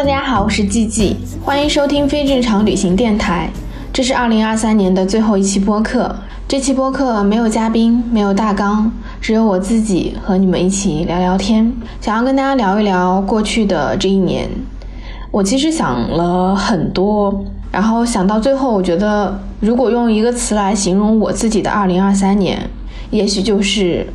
大家好，我是季季，欢迎收听非正常旅行电台。这是二零二三年的最后一期播客。这期播客没有嘉宾，没有大纲，只有我自己和你们一起聊聊天。想要跟大家聊一聊过去的这一年。我其实想了很多，然后想到最后，我觉得如果用一个词来形容我自己的二零二三年，也许就是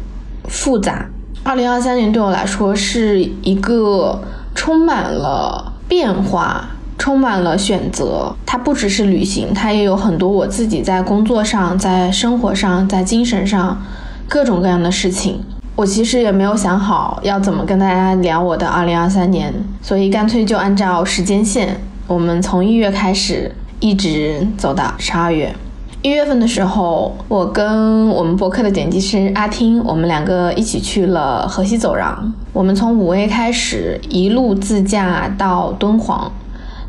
复杂。二零二三年对我来说是一个。充满了变化，充满了选择。它不只是旅行，它也有很多我自己在工作上、在生活上、在精神上各种各样的事情。我其实也没有想好要怎么跟大家聊我的2023年，所以干脆就按照时间线，我们从一月开始，一直走到十二月。一月份的时候，我跟我们博客的剪辑师阿听，我们两个一起去了河西走廊。我们从五 A 开始，一路自驾到敦煌。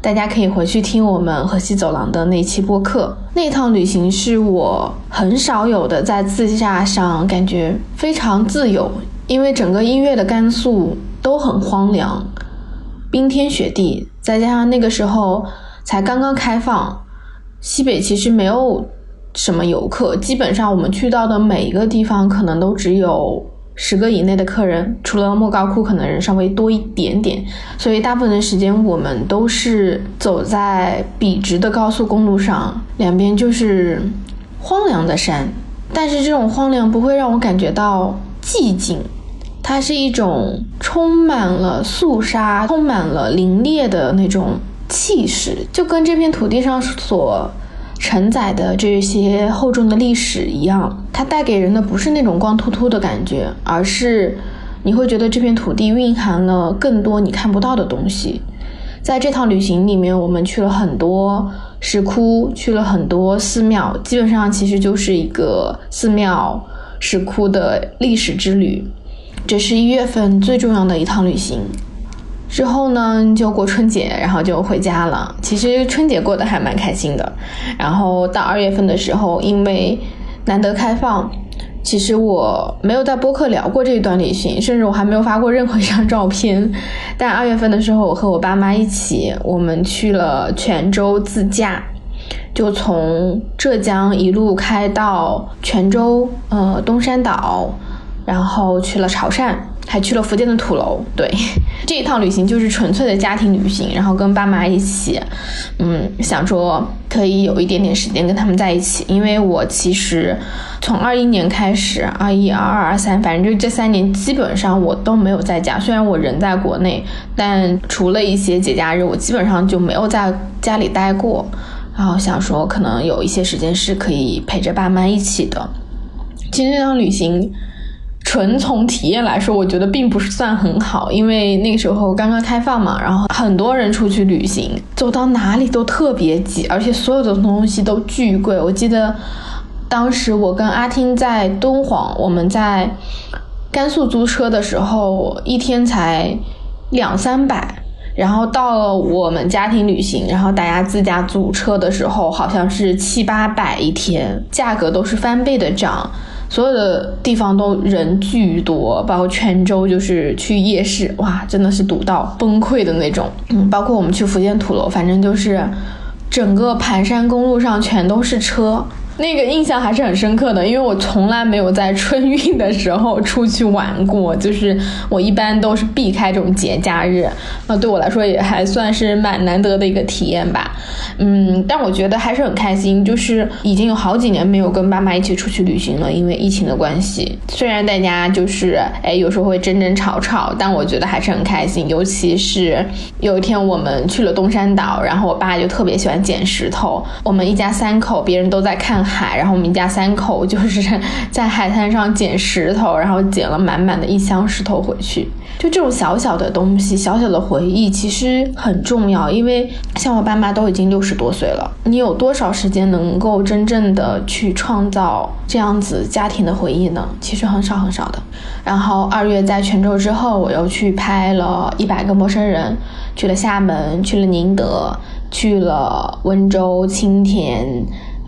大家可以回去听我们河西走廊的那期播客。那趟旅行是我很少有的在自驾上感觉非常自由，因为整个一月的甘肃都很荒凉，冰天雪地，再加上那个时候才刚刚开放，西北其实没有。什么游客？基本上我们去到的每一个地方，可能都只有十个以内的客人，除了莫高窟，可能人稍微多一点点。所以大部分的时间，我们都是走在笔直的高速公路上，两边就是荒凉的山。但是这种荒凉不会让我感觉到寂静，它是一种充满了肃杀、充满了凌冽的那种气势，就跟这片土地上所。承载的这些厚重的历史一样，它带给人的不是那种光秃秃的感觉，而是你会觉得这片土地蕴含了更多你看不到的东西。在这趟旅行里面，我们去了很多石窟，去了很多寺庙，基本上其实就是一个寺庙石窟的历史之旅。这是一月份最重要的一趟旅行。之后呢，就过春节，然后就回家了。其实春节过得还蛮开心的。然后到二月份的时候，因为难得开放，其实我没有在播客聊过这一段旅行，甚至我还没有发过任何一张照片。但二月份的时候，我和我爸妈一起，我们去了泉州自驾，就从浙江一路开到泉州，呃，东山岛，然后去了潮汕。还去了福建的土楼，对，这一趟旅行就是纯粹的家庭旅行，然后跟爸妈一起，嗯，想说可以有一点点时间跟他们在一起，因为我其实从二一年开始，二一、二二、二三，反正就这三年基本上我都没有在家，虽然我人在国内，但除了一些节假日，我基本上就没有在家里待过，然后想说可能有一些时间是可以陪着爸妈一起的。其实这趟旅行。纯从体验来说，我觉得并不是算很好，因为那个时候刚刚开放嘛，然后很多人出去旅行，走到哪里都特别挤，而且所有的东西都巨贵。我记得当时我跟阿听在敦煌，我们在甘肃租车的时候，一天才两三百，然后到了我们家庭旅行，然后大家自驾租车的时候，好像是七八百一天，价格都是翻倍的涨。所有的地方都人巨多，包括泉州，就是去夜市，哇，真的是堵到崩溃的那种。嗯，包括我们去福建土楼，反正就是整个盘山公路上全都是车。那个印象还是很深刻的，因为我从来没有在春运的时候出去玩过，就是我一般都是避开这种节假日，那对我来说也还算是蛮难得的一个体验吧。嗯，但我觉得还是很开心，就是已经有好几年没有跟爸妈一起出去旅行了，因为疫情的关系。虽然大家就是哎有时候会争争吵吵，但我觉得还是很开心。尤其是有一天我们去了东山岛，然后我爸就特别喜欢捡石头，我们一家三口，别人都在看。海，然后我们一家三口就是 在海滩上捡石头，然后捡了满满的一箱石头回去。就这种小小的东西，小小的回忆，其实很重要。因为像我爸妈都已经六十多岁了，你有多少时间能够真正的去创造这样子家庭的回忆呢？其实很少很少的。然后二月在泉州之后，我又去拍了一百个陌生人，去了厦门，去了宁德，去了温州、青田，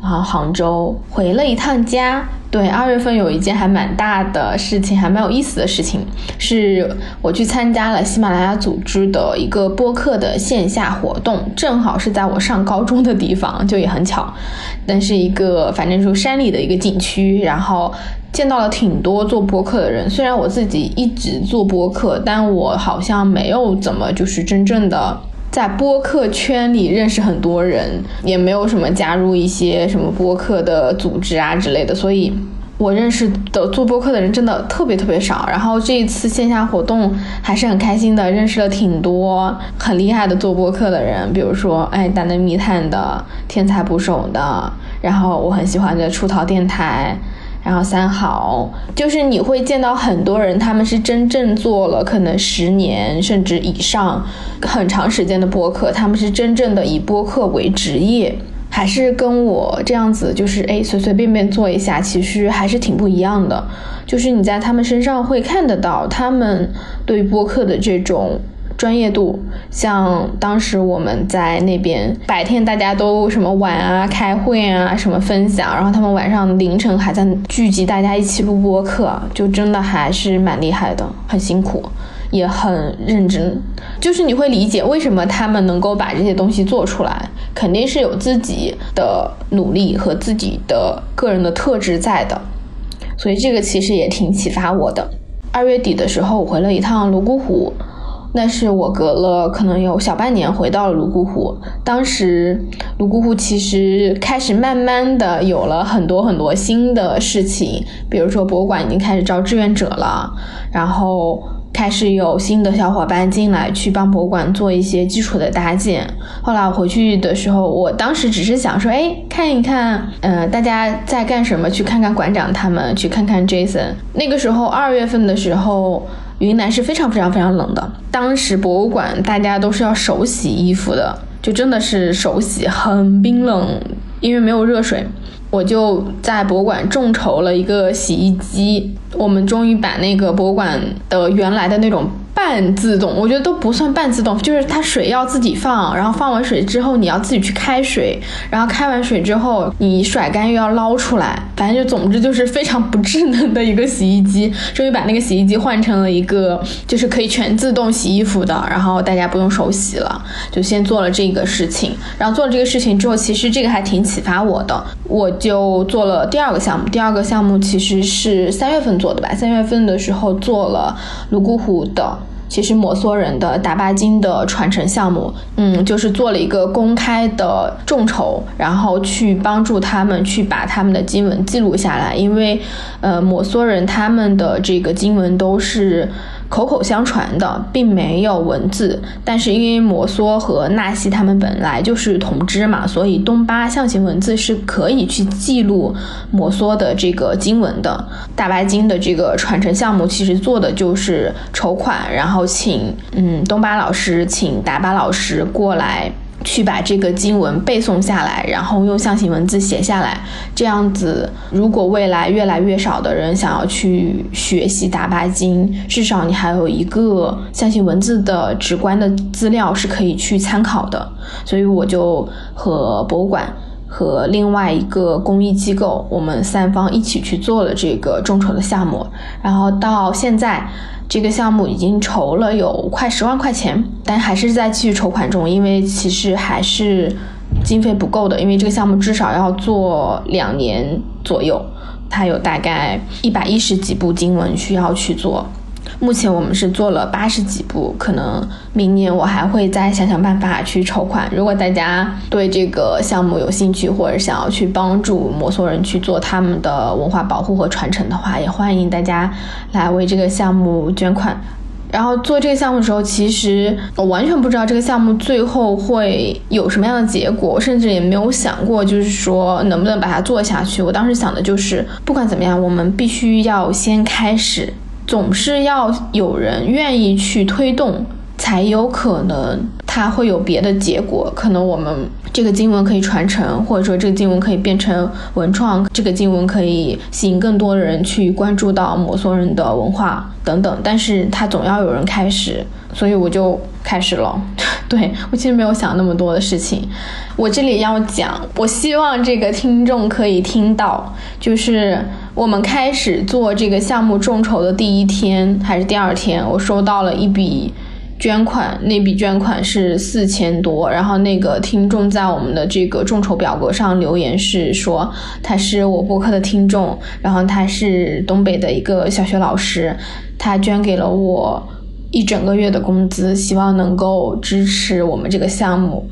然后杭州，回了一趟家。对，二月份有一件还蛮大的事情，还蛮有意思的事情，是我去参加了喜马拉雅组织的一个播客的线下活动，正好是在我上高中的地方，就也很巧。但是一个反正就山里的一个景区，然后见到了挺多做播客的人。虽然我自己一直做播客，但我好像没有怎么就是真正的。在播客圈里认识很多人，也没有什么加入一些什么播客的组织啊之类的，所以我认识的做播客的人真的特别特别少。然后这一次线下活动还是很开心的，认识了挺多很厉害的做播客的人，比如说哎大内密探的、天才捕手的，然后我很喜欢的出逃电台。然后三好，就是你会见到很多人，他们是真正做了可能十年甚至以上很长时间的播客，他们是真正的以播客为职业，还是跟我这样子，就是哎随随便便做一下，其实还是挺不一样的。就是你在他们身上会看得到他们对播客的这种。专业度，像当时我们在那边白天大家都什么玩啊、开会啊、什么分享，然后他们晚上凌晨还在聚集大家一起录播课，就真的还是蛮厉害的，很辛苦，也很认真。就是你会理解为什么他们能够把这些东西做出来，肯定是有自己的努力和自己的个人的特质在的，所以这个其实也挺启发我的。二月底的时候，我回了一趟泸沽湖。那是我隔了可能有小半年回到了泸沽湖，当时泸沽湖其实开始慢慢的有了很多很多新的事情，比如说博物馆已经开始招志愿者了，然后开始有新的小伙伴进来去帮博物馆做一些基础的搭建。后来我回去的时候，我当时只是想说，哎，看一看，呃，大家在干什么，去看看馆长他们，去看看 Jason。那个时候二月份的时候。云南是非常非常非常冷的，当时博物馆大家都是要手洗衣服的，就真的是手洗，很冰冷，因为没有热水。我就在博物馆众筹了一个洗衣机，我们终于把那个博物馆的原来的那种。半自动，我觉得都不算半自动，就是它水要自己放，然后放完水之后你要自己去开水，然后开完水之后你甩干又要捞出来，反正就总之就是非常不智能的一个洗衣机。终于把那个洗衣机换成了一个就是可以全自动洗衣服的，然后大家不用手洗了，就先做了这个事情。然后做了这个事情之后，其实这个还挺启发我的，我就做了第二个项目。第二个项目其实是三月份做的吧，三月份的时候做了泸沽湖的。其实摩梭人的达巴金的传承项目，嗯，就是做了一个公开的众筹，然后去帮助他们去把他们的经文记录下来，因为，呃，摩梭人他们的这个经文都是。口口相传的，并没有文字，但是因为摩梭和纳西他们本来就是同支嘛，所以东巴象形文字是可以去记录摩梭的这个经文的。大白经的这个传承项目，其实做的就是筹款，然后请嗯东巴老师，请达巴老师过来。去把这个经文背诵下来，然后用象形文字写下来。这样子，如果未来越来越少的人想要去学习达巴经，至少你还有一个象形文字的直观的资料是可以去参考的。所以我就和博物馆和另外一个公益机构，我们三方一起去做了这个众筹的项目，然后到现在。这个项目已经筹了有快十万块钱，但还是在继续筹款中，因为其实还是经费不够的，因为这个项目至少要做两年左右，它有大概一百一十几部经文需要去做。目前我们是做了八十几部，可能明年我还会再想想办法去筹款。如果大家对这个项目有兴趣，或者想要去帮助摩梭人去做他们的文化保护和传承的话，也欢迎大家来为这个项目捐款。然后做这个项目的时候，其实我完全不知道这个项目最后会有什么样的结果，甚至也没有想过，就是说能不能把它做下去。我当时想的就是，不管怎么样，我们必须要先开始，总是要有人愿意去推动。才有可能，它会有别的结果。可能我们这个经文可以传承，或者说这个经文可以变成文创，这个经文可以吸引更多的人去关注到摩梭人的文化等等。但是它总要有人开始，所以我就开始了。对我其实没有想那么多的事情。我这里要讲，我希望这个听众可以听到，就是我们开始做这个项目众筹的第一天还是第二天，我收到了一笔。捐款那笔捐款是四千多，然后那个听众在我们的这个众筹表格上留言是说他是我播客的听众，然后他是东北的一个小学老师，他捐给了我一整个月的工资，希望能够支持我们这个项目。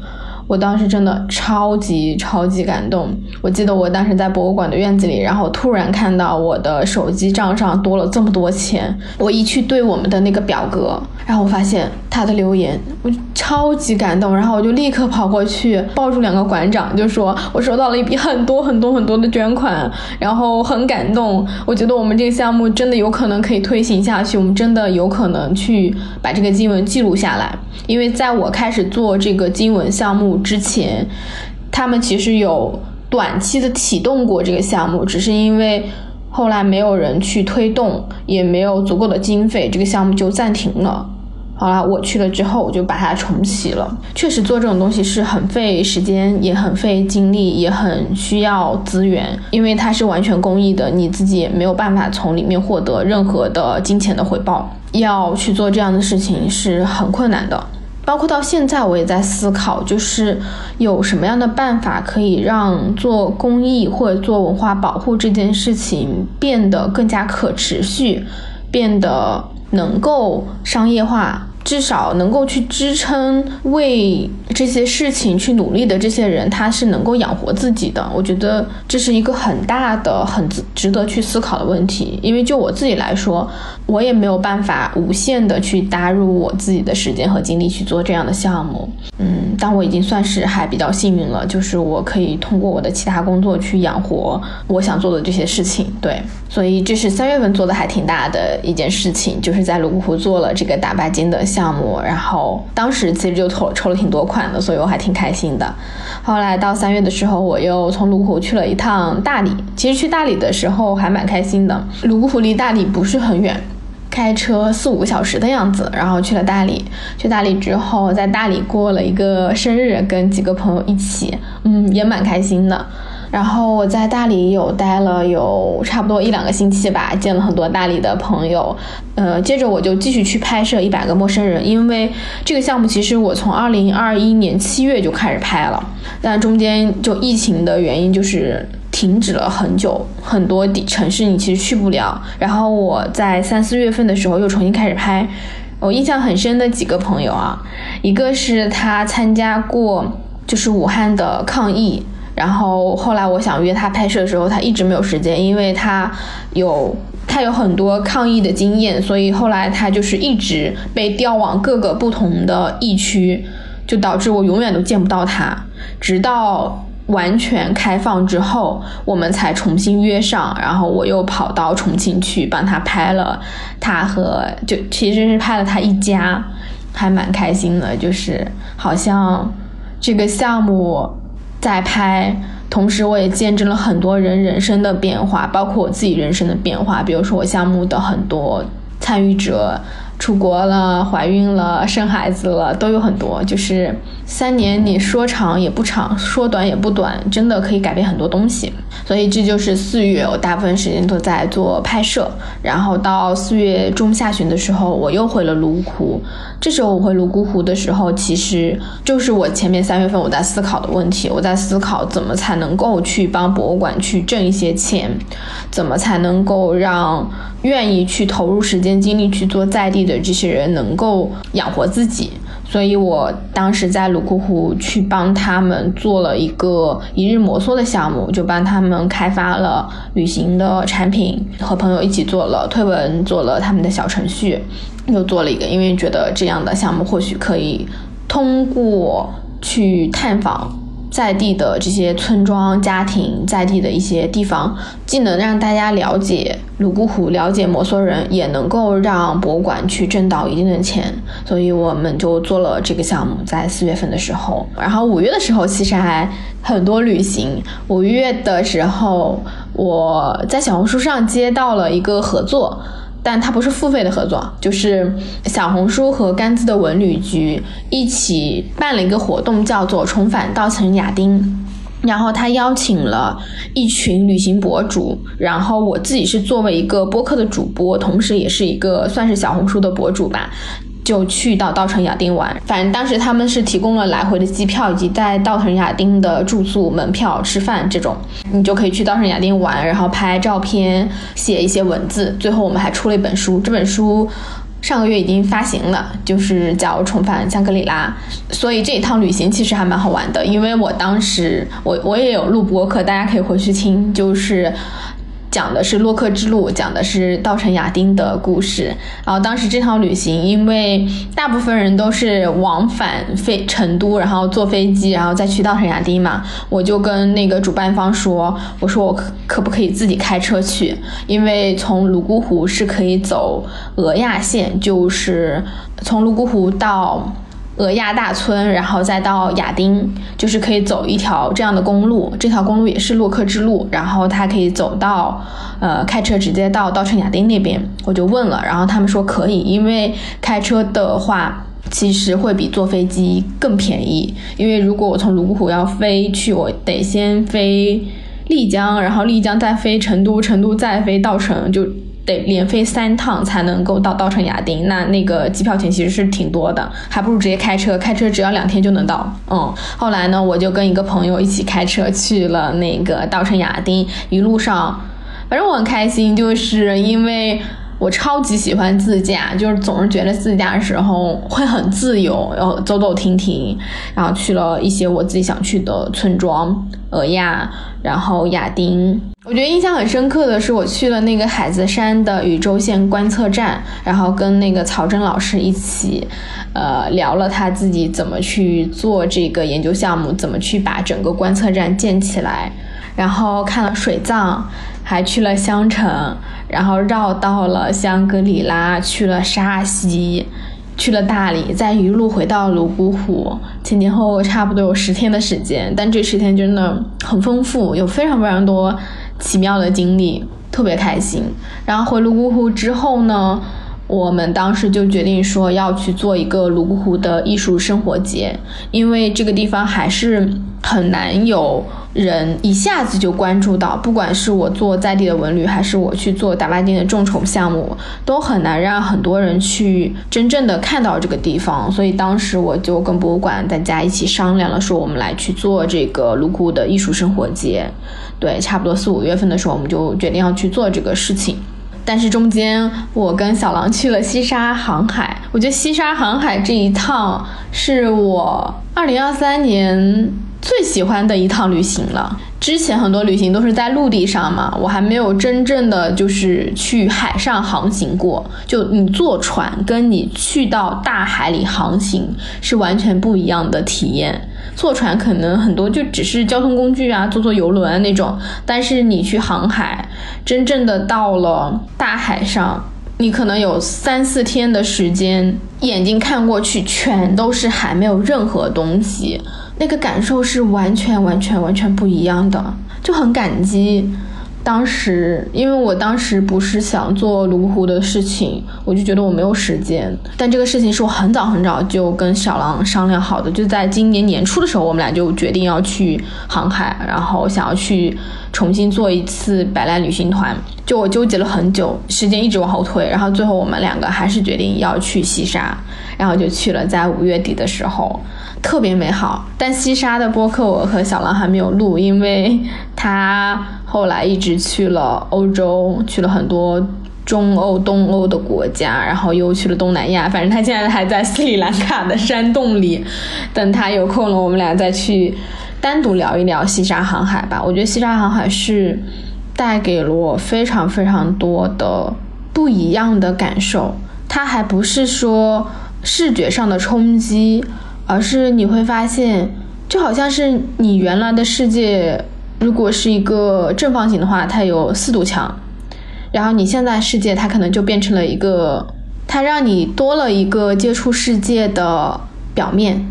我当时真的超级超级感动。我记得我当时在博物馆的院子里，然后突然看到我的手机账上多了这么多钱。我一去对我们的那个表格，然后我发现他的留言，我超级感动。然后我就立刻跑过去抱住两个馆长，就说我收到了一笔很多很多很多的捐款，然后很感动。我觉得我们这个项目真的有可能可以推行下去，我们真的有可能去把这个经文记录下来。因为在我开始做这个经文项目之前，他们其实有短期的启动过这个项目，只是因为后来没有人去推动，也没有足够的经费，这个项目就暂停了。好了，我去了之后，我就把它重启了。确实做这种东西是很费时间，也很费精力，也很需要资源，因为它是完全公益的，你自己也没有办法从里面获得任何的金钱的回报。要去做这样的事情是很困难的。包括到现在，我也在思考，就是有什么样的办法可以让做公益或者做文化保护这件事情变得更加可持续，变得能够商业化。至少能够去支撑为这些事情去努力的这些人，他是能够养活自己的。我觉得这是一个很大的、很值得去思考的问题。因为就我自己来说，我也没有办法无限的去搭入我自己的时间和精力去做这样的项目。嗯，但我已经算是还比较幸运了，就是我可以通过我的其他工作去养活我想做的这些事情。对，所以这是三月份做的还挺大的一件事情，就是在泸沽湖做了这个打白金的。项目，然后当时其实就抽抽了挺多款的，所以我还挺开心的。后来到三月的时候，我又从泸沽湖去了一趟大理。其实去大理的时候还蛮开心的。泸沽湖离大理不是很远，开车四五个小时的样子。然后去了大理，去大理之后，在大理过了一个生日，跟几个朋友一起，嗯，也蛮开心的。然后我在大理有待了有差不多一两个星期吧，见了很多大理的朋友。呃，接着我就继续去拍摄一百个陌生人，因为这个项目其实我从二零二一年七月就开始拍了，但中间就疫情的原因就是停止了很久，很多地城市你其实去不了。然后我在三四月份的时候又重新开始拍，我印象很深的几个朋友啊，一个是他参加过就是武汉的抗疫。然后后来我想约他拍摄的时候，他一直没有时间，因为他有他有很多抗疫的经验，所以后来他就是一直被调往各个不同的疫区，就导致我永远都见不到他。直到完全开放之后，我们才重新约上，然后我又跑到重庆去帮他拍了他和就其实是拍了他一家，还蛮开心的，就是好像这个项目。在拍，同时我也见证了很多人人生的变化，包括我自己人生的变化。比如说我项目的很多参与者。出国了，怀孕了，生孩子了，都有很多。就是三年，你说长也不长，说短也不短，真的可以改变很多东西。所以这就是四月，我大部分时间都在做拍摄。然后到四月中下旬的时候，我又回了泸沽湖。这时候我回泸沽湖的时候，其实就是我前面三月份我在思考的问题。我在思考怎么才能够去帮博物馆去挣一些钱，怎么才能够让。愿意去投入时间精力去做在地的这些人能够养活自己，所以我当时在泸沽湖去帮他们做了一个一日摩梭的项目，就帮他们开发了旅行的产品，和朋友一起做了推文，做了他们的小程序。又做了一个，因为觉得这样的项目或许可以通过去探访。在地的这些村庄、家庭，在地的一些地方，既能让大家了解泸沽湖、了解摩梭人，也能够让博物馆去挣到一定的钱，所以我们就做了这个项目。在四月份的时候，然后五月的时候，其实还很多旅行。五月的时候，我在小红书上接到了一个合作。但它不是付费的合作，就是小红书和甘孜的文旅局一起办了一个活动，叫做“重返稻城亚丁”。然后他邀请了一群旅行博主，然后我自己是作为一个播客的主播，同时也是一个算是小红书的博主吧。就去到稻城亚丁玩，反正当时他们是提供了来回的机票，以及在稻城亚丁的住宿、门票、吃饭这种，你就可以去稻城亚丁玩，然后拍照片、写一些文字。最后我们还出了一本书，这本书上个月已经发行了，就是叫《重返香格里拉》。所以这一趟旅行其实还蛮好玩的，因为我当时我我也有录播客，大家可以回去听，就是。讲的是洛克之路，讲的是稻城亚丁的故事。然后当时这趟旅行，因为大部分人都是往返飞成都，然后坐飞机，然后再去稻城亚丁嘛，我就跟那个主办方说，我说我可可不可以自己开车去？因为从泸沽湖是可以走俄亚线，就是从泸沽湖到。俄亚大村，然后再到亚丁，就是可以走一条这样的公路。这条公路也是洛克之路，然后他可以走到，呃，开车直接到稻城亚丁那边。我就问了，然后他们说可以，因为开车的话其实会比坐飞机更便宜。因为如果我从泸沽湖要飞去，我得先飞丽江，然后丽江再飞成都，成都再飞稻城，就。得连飞三趟才能够到稻城亚丁，那那个机票钱其实是挺多的，还不如直接开车，开车只要两天就能到。嗯，后来呢，我就跟一个朋友一起开车去了那个稻城亚丁，一路上，反正我很开心，就是因为。我超级喜欢自驾，就是总是觉得自驾的时候会很自由，然后走走停停，然后去了一些我自己想去的村庄，俄亚，然后亚丁。我觉得印象很深刻的是，我去了那个海子山的宇宙线观测站，然后跟那个曹真老师一起，呃，聊了他自己怎么去做这个研究项目，怎么去把整个观测站建起来，然后看了水葬，还去了香城。然后绕到了香格里拉，去了沙溪，去了大理，再一路回到泸沽湖，前前后后差不多有十天的时间。但这十天真的很丰富，有非常非常多奇妙的经历，特别开心。然后回泸沽湖之后呢，我们当时就决定说要去做一个泸沽湖的艺术生活节，因为这个地方还是很难有。人一下子就关注到，不管是我做在地的文旅，还是我去做达拉丁的众筹项目，都很难让很多人去真正的看到这个地方。所以当时我就跟博物馆大家一起商量了，说我们来去做这个泸沽湖的艺术生活节。对，差不多四五月份的时候，我们就决定要去做这个事情。但是中间我跟小狼去了西沙航海，我觉得西沙航海这一趟是我二零二三年。最喜欢的一趟旅行了。之前很多旅行都是在陆地上嘛，我还没有真正的就是去海上航行过。就你坐船，跟你去到大海里航行是完全不一样的体验。坐船可能很多就只是交通工具啊，坐坐游轮那种，但是你去航海，真正的到了大海上，你可能有三四天的时间，眼睛看过去全都是海，没有任何东西。那个感受是完全完全完全不一样的，就很感激。当时，因为我当时不是想做泸沽湖的事情，我就觉得我没有时间。但这个事情是我很早很早就跟小狼商量好的，就在今年年初的时候，我们俩就决定要去航海，然后想要去重新做一次百烂旅行团。就我纠结了很久，时间一直往后推，然后最后我们两个还是决定要去西沙，然后就去了，在五月底的时候。特别美好，但西沙的播客我和小狼还没有录，因为他后来一直去了欧洲，去了很多中欧、东欧的国家，然后又去了东南亚。反正他现在还在斯里兰卡的山洞里，等他有空了，我们俩再去单独聊一聊西沙航海吧。我觉得西沙航海是带给了我非常非常多的不一样的感受。它还不是说视觉上的冲击，而是你会发现，就好像是你原来的世界，如果是一个正方形的话，它有四堵墙，然后你现在世界它可能就变成了一个，它让你多了一个接触世界的表面，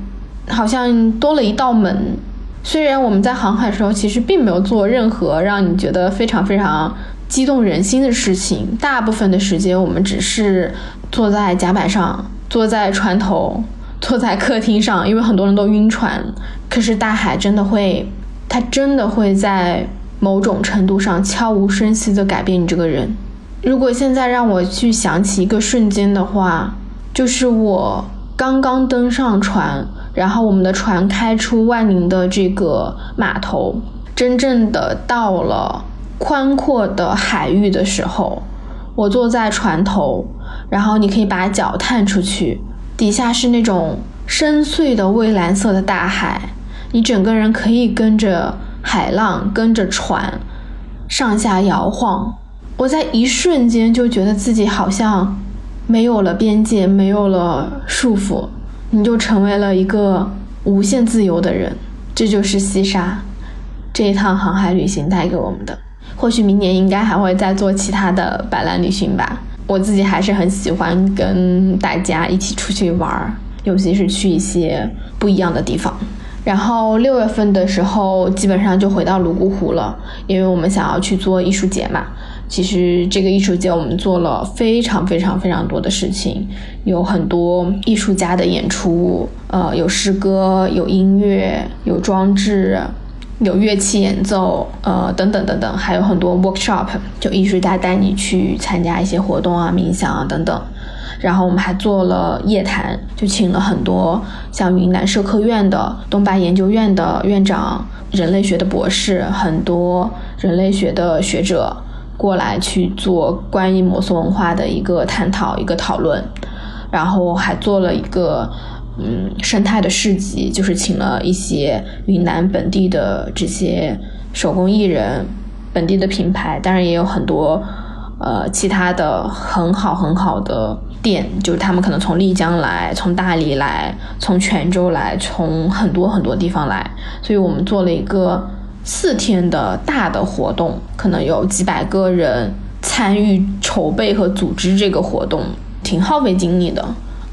好像多了一道门。虽然我们在航海的时候其实并没有做任何让你觉得非常非常激动人心的事情，大部分的时间我们只是坐在甲板上，坐在船头，坐在客厅上，因为很多人都晕船。可是大海真的会，它真的会在某种程度上悄无声息地改变你这个人。如果现在让我去想起一个瞬间的话，就是我刚刚登上船。然后我们的船开出万宁的这个码头，真正的到了宽阔的海域的时候，我坐在船头，然后你可以把脚探出去，底下是那种深邃的蔚蓝色的大海，你整个人可以跟着海浪，跟着船上下摇晃。我在一瞬间就觉得自己好像没有了边界，没有了束缚。你就成为了一个无限自由的人，这就是西沙这一趟航海旅行带给我们的。或许明年应该还会再做其他的摆烂旅行吧。我自己还是很喜欢跟大家一起出去玩儿，尤其是去一些不一样的地方。然后六月份的时候，基本上就回到泸沽湖了，因为我们想要去做艺术节嘛。其实这个艺术节我们做了非常非常非常多的事情，有很多艺术家的演出，呃，有诗歌，有音乐，有装置，有乐器演奏，呃，等等等等，还有很多 workshop，就艺术家带你去参加一些活动啊，冥想啊等等。然后我们还做了夜谈，就请了很多像云南社科院的、东巴研究院的院长、人类学的博士，很多人类学的学者。过来去做关于摩梭文化的一个探讨、一个讨论，然后还做了一个嗯生态的市集，就是请了一些云南本地的这些手工艺人、本地的品牌，当然也有很多呃其他的很好很好的店，就是他们可能从丽江来、从大理来、从泉州来、从很多很多地方来，所以我们做了一个。四天的大的活动，可能有几百个人参与筹备和组织这个活动，挺耗费精力的。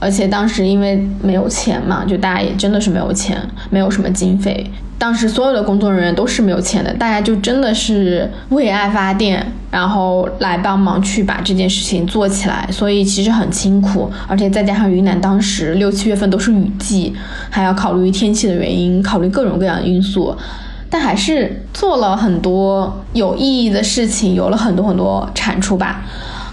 而且当时因为没有钱嘛，就大家也真的是没有钱，没有什么经费。当时所有的工作人员都是没有钱的，大家就真的是为爱发电，然后来帮忙去把这件事情做起来。所以其实很辛苦，而且再加上云南当时六七月份都是雨季，还要考虑天气的原因，考虑各种各样的因素。但还是做了很多有意义的事情，有了很多很多产出吧，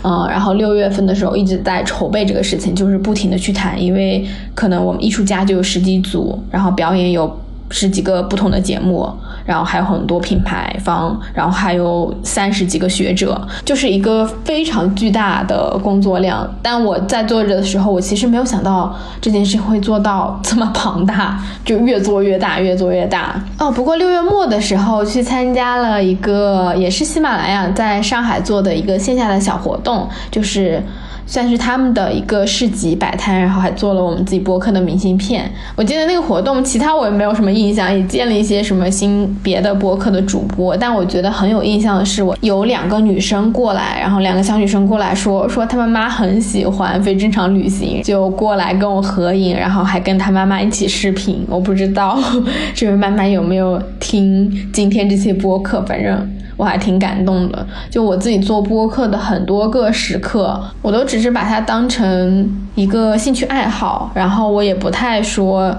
嗯，然后六月份的时候一直在筹备这个事情，就是不停的去谈，因为可能我们艺术家就有十几组，然后表演有。十几个不同的节目，然后还有很多品牌方，然后还有三十几个学者，就是一个非常巨大的工作量。但我在做着的时候，我其实没有想到这件事会做到这么庞大，就越做越大，越做越大。哦，不过六月末的时候去参加了一个也是喜马拉雅在上海做的一个线下的小活动，就是。算是他们的一个市集摆摊，然后还做了我们自己播客的明信片。我记得那个活动，其他我也没有什么印象，也见了一些什么新别的播客的主播。但我觉得很有印象的是，我有两个女生过来，然后两个小女生过来说说她妈妈很喜欢非正常旅行，就过来跟我合影，然后还跟她妈妈一起视频。我不知道 这位妈妈有没有听今天这些播客，反正。我还挺感动的，就我自己做播客的很多个时刻，我都只是把它当成一个兴趣爱好，然后我也不太说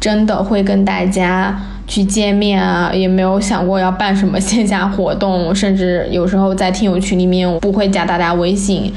真的会跟大家去见面啊，也没有想过要办什么线下活动，甚至有时候在听友群里面我不会加大家微信，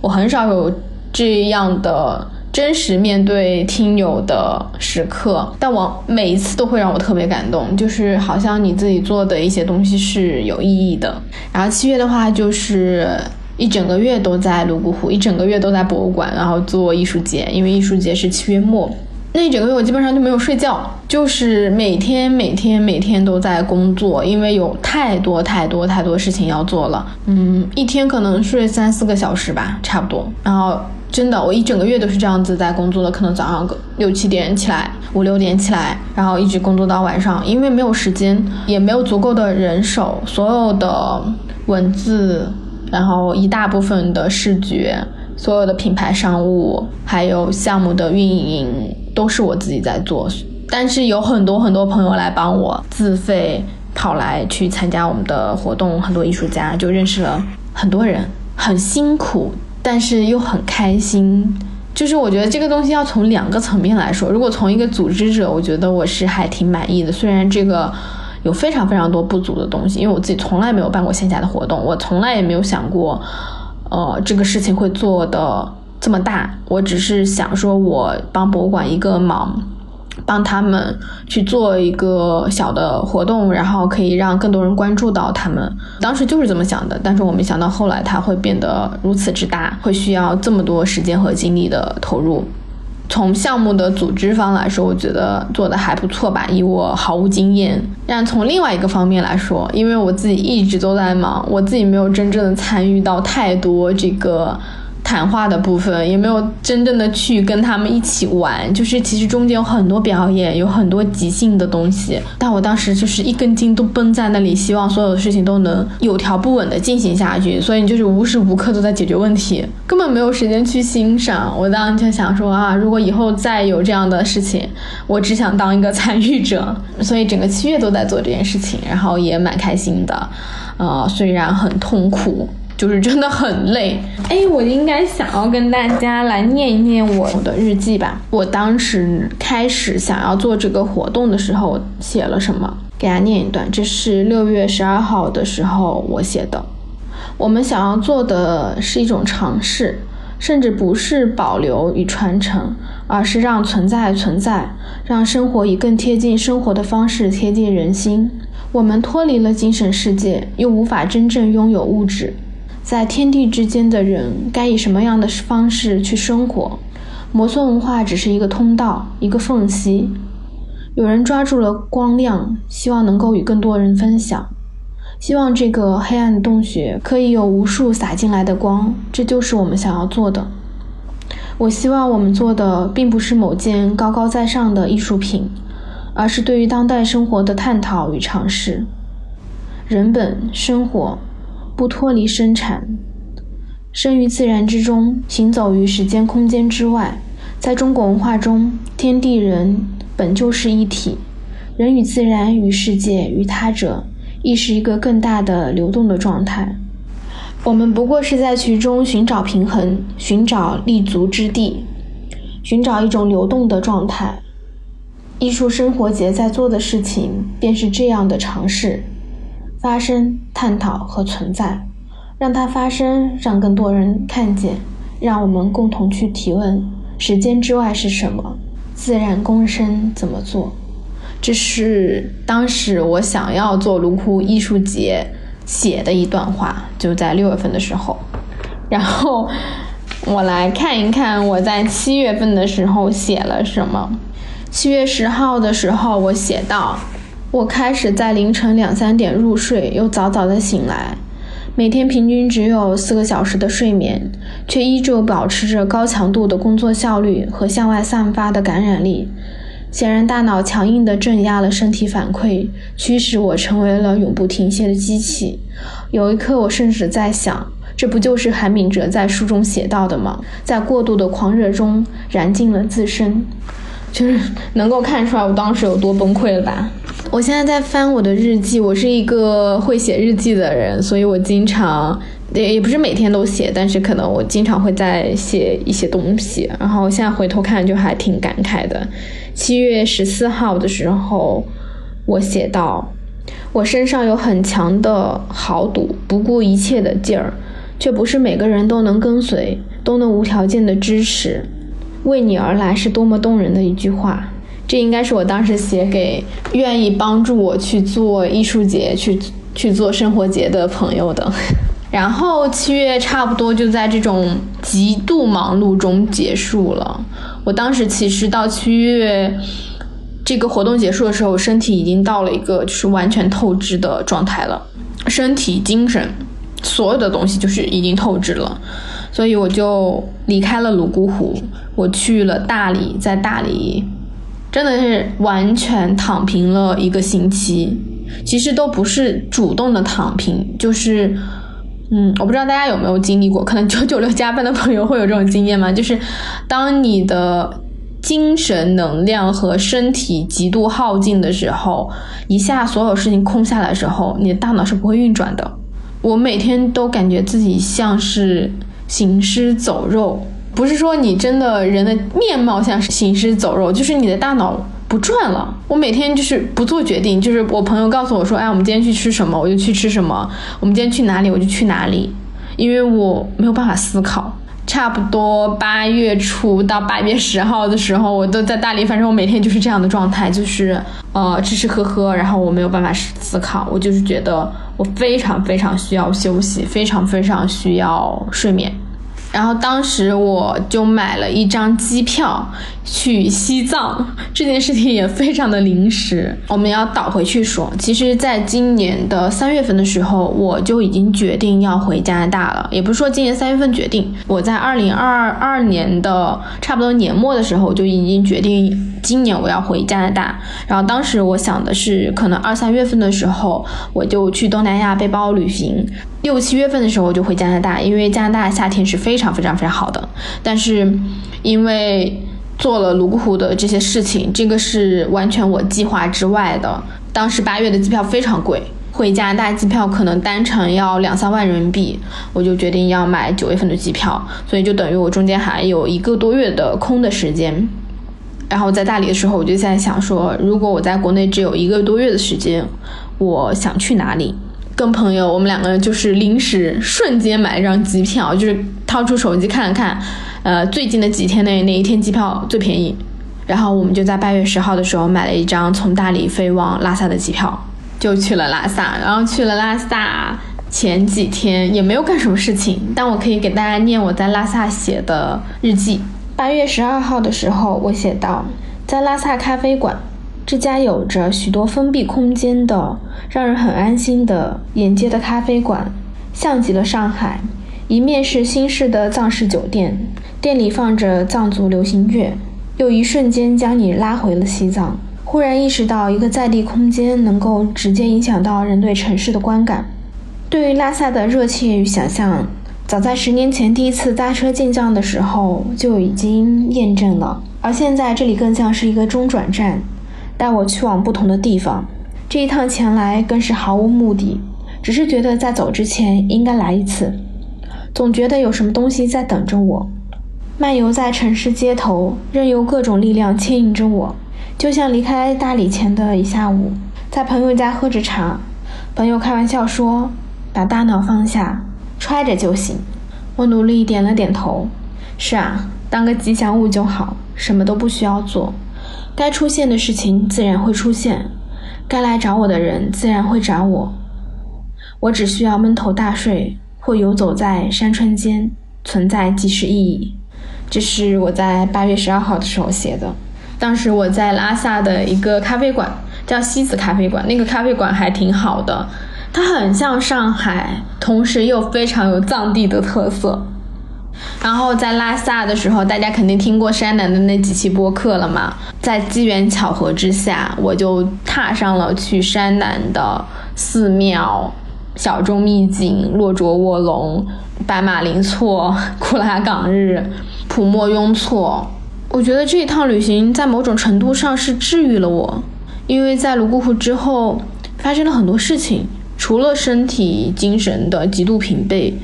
我很少有这样的。真实面对听友的时刻，但我每一次都会让我特别感动，就是好像你自己做的一些东西是有意义的。然后七月的话，就是一整个月都在泸沽湖，一整个月都在博物馆，然后做艺术节，因为艺术节是七月末。那一整个月我基本上就没有睡觉，就是每天每天每天都在工作，因为有太多太多太多事情要做了。嗯，一天可能睡三四个小时吧，差不多。然后真的，我一整个月都是这样子在工作的，可能早上六七点起来，五六点起来，然后一直工作到晚上，因为没有时间，也没有足够的人手，所有的文字，然后一大部分的视觉。所有的品牌商务，还有项目的运营，都是我自己在做。但是有很多很多朋友来帮我，自费跑来去参加我们的活动，很多艺术家就认识了很多人，很辛苦，但是又很开心。就是我觉得这个东西要从两个层面来说，如果从一个组织者，我觉得我是还挺满意的。虽然这个有非常非常多不足的东西，因为我自己从来没有办过线下的活动，我从来也没有想过。呃，这个事情会做的这么大，我只是想说，我帮博物馆一个忙，帮他们去做一个小的活动，然后可以让更多人关注到他们。当时就是这么想的，但是我没想到后来它会变得如此之大，会需要这么多时间和精力的投入。从项目的组织方来说，我觉得做的还不错吧，以我毫无经验。但从另外一个方面来说，因为我自己一直都在忙，我自己没有真正的参与到太多这个。谈话的部分也没有真正的去跟他们一起玩，就是其实中间有很多表演，有很多即兴的东西，但我当时就是一根筋都绷在那里，希望所有的事情都能有条不紊的进行下去，所以就是无时无刻都在解决问题，根本没有时间去欣赏。我当时就想说啊，如果以后再有这样的事情，我只想当一个参与者，所以整个七月都在做这件事情，然后也蛮开心的，呃，虽然很痛苦。就是真的很累，哎，我应该想要跟大家来念一念我的日记吧。我当时开始想要做这个活动的时候，写了什么？给大家念一段，这是六月十二号的时候我写的。我们想要做的是一种尝试，甚至不是保留与传承，而是让存在存在，让生活以更贴近生活的方式贴近人心。我们脱离了精神世界，又无法真正拥有物质。在天地之间的人该以什么样的方式去生活？摩梭文化只是一个通道，一个缝隙。有人抓住了光亮，希望能够与更多人分享，希望这个黑暗的洞穴可以有无数洒进来的光。这就是我们想要做的。我希望我们做的并不是某件高高在上的艺术品，而是对于当代生活的探讨与尝试。人本生活。不脱离生产，生于自然之中，行走于时间空间之外。在中国文化中，天地人本就是一体，人与自然、与世界、与他者，亦是一个更大的流动的状态。我们不过是在其中寻找平衡，寻找立足之地，寻找一种流动的状态。艺术生活节在做的事情，便是这样的尝试。发生、探讨和存在，让它发生，让更多人看见，让我们共同去提问：时间之外是什么？自然共生怎么做？这是当时我想要做卢库艺术节写的一段话，就在六月份的时候。然后我来看一看我在七月份的时候写了什么。七月十号的时候，我写到。我开始在凌晨两三点入睡，又早早的醒来，每天平均只有四个小时的睡眠，却依旧保持着高强度的工作效率和向外散发的感染力。显然，大脑强硬地镇压了身体反馈，驱使我成为了永不停歇的机器。有一刻，我甚至在想，这不就是韩敏哲在书中写到的吗？在过度的狂热中燃尽了自身。就是能够看出来我当时有多崩溃了吧？我现在在翻我的日记，我是一个会写日记的人，所以我经常也也不是每天都写，但是可能我经常会在写一些东西。然后现在回头看，就还挺感慨的。七月十四号的时候，我写到：我身上有很强的豪赌，不顾一切的劲儿，却不是每个人都能跟随，都能无条件的支持。为你而来是多么动人的一句话，这应该是我当时写给愿意帮助我去做艺术节、去去做生活节的朋友的。然后七月差不多就在这种极度忙碌中结束了。我当时其实到七月这个活动结束的时候，身体已经到了一个就是完全透支的状态了，身体、精神所有的东西就是已经透支了。所以我就离开了泸沽湖，我去了大理，在大理真的是完全躺平了一个星期。其实都不是主动的躺平，就是，嗯，我不知道大家有没有经历过，可能九九六加班的朋友会有这种经验吗？就是当你的精神能量和身体极度耗尽的时候，一下所有事情空下来的时候，你的大脑是不会运转的。我每天都感觉自己像是。行尸走肉，不是说你真的人的面貌像行尸走肉，就是你的大脑不转了。我每天就是不做决定，就是我朋友告诉我说，哎，我们今天去吃什么，我就去吃什么；我们今天去哪里，我就去哪里，因为我没有办法思考。差不多八月初到八月十号的时候，我都在大理，反正我每天就是这样的状态，就是呃吃吃喝喝，然后我没有办法思考，我就是觉得我非常非常需要休息，非常非常需要睡眠。然后当时我就买了一张机票去西藏，这件事情也非常的临时。我们要倒回去说，其实，在今年的三月份的时候，我就已经决定要回加拿大了。也不是说今年三月份决定，我在二零二二年的差不多年末的时候就已经决定，今年我要回加拿大。然后当时我想的是，可能二三月份的时候我就去东南亚背包旅行。六七月份的时候我就回加拿大，因为加拿大夏天是非常非常非常好的。但是因为做了泸沽湖的这些事情，这个是完全我计划之外的。当时八月的机票非常贵，回加拿大机票可能单程要两三万人民币，我就决定要买九月份的机票，所以就等于我中间还有一个多月的空的时间。然后在大理的时候，我就在想说，如果我在国内只有一个多月的时间，我想去哪里？跟朋友，我们两个人就是临时瞬间买了张机票，就是掏出手机看了看，呃，最近的几天内哪一天机票最便宜，然后我们就在八月十号的时候买了一张从大理飞往拉萨的机票，就去了拉萨。然后去了拉萨前几天也没有干什么事情，但我可以给大家念我在拉萨写的日记。八月十二号的时候，我写到，在拉萨咖啡馆。这家有着许多封闭空间的、让人很安心的沿街的咖啡馆，像极了上海。一面是新式的藏式酒店，店里放着藏族流行乐，又一瞬间将你拉回了西藏。忽然意识到，一个在地空间能够直接影响到人对城市的观感。对于拉萨的热切与想象，早在十年前第一次搭车进藏的时候就已经验证了。而现在，这里更像是一个中转站。带我去往不同的地方，这一趟前来更是毫无目的，只是觉得在走之前应该来一次，总觉得有什么东西在等着我。漫游在城市街头，任由各种力量牵引着我，就像离开大理前的一下午，在朋友家喝着茶，朋友开玩笑说：“把大脑放下，揣着就行。”我努力点了点头：“是啊，当个吉祥物就好，什么都不需要做。”该出现的事情自然会出现，该来找我的人自然会找我。我只需要闷头大睡，或游走在山川间，存在即是意义。这是我在八月十二号的时候写的。当时我在拉萨的一个咖啡馆，叫西子咖啡馆。那个咖啡馆还挺好的，它很像上海，同时又非常有藏地的特色。然后在拉萨的时候，大家肯定听过山南的那几期播客了嘛？在机缘巧合之下，我就踏上了去山南的寺庙、小众秘境洛卓卧龙、白马林措、库拉岗日、普莫雍措。我觉得这一趟旅行在某种程度上是治愈了我，因为在泸沽湖之后发生了很多事情，除了身体、精神的极度疲惫。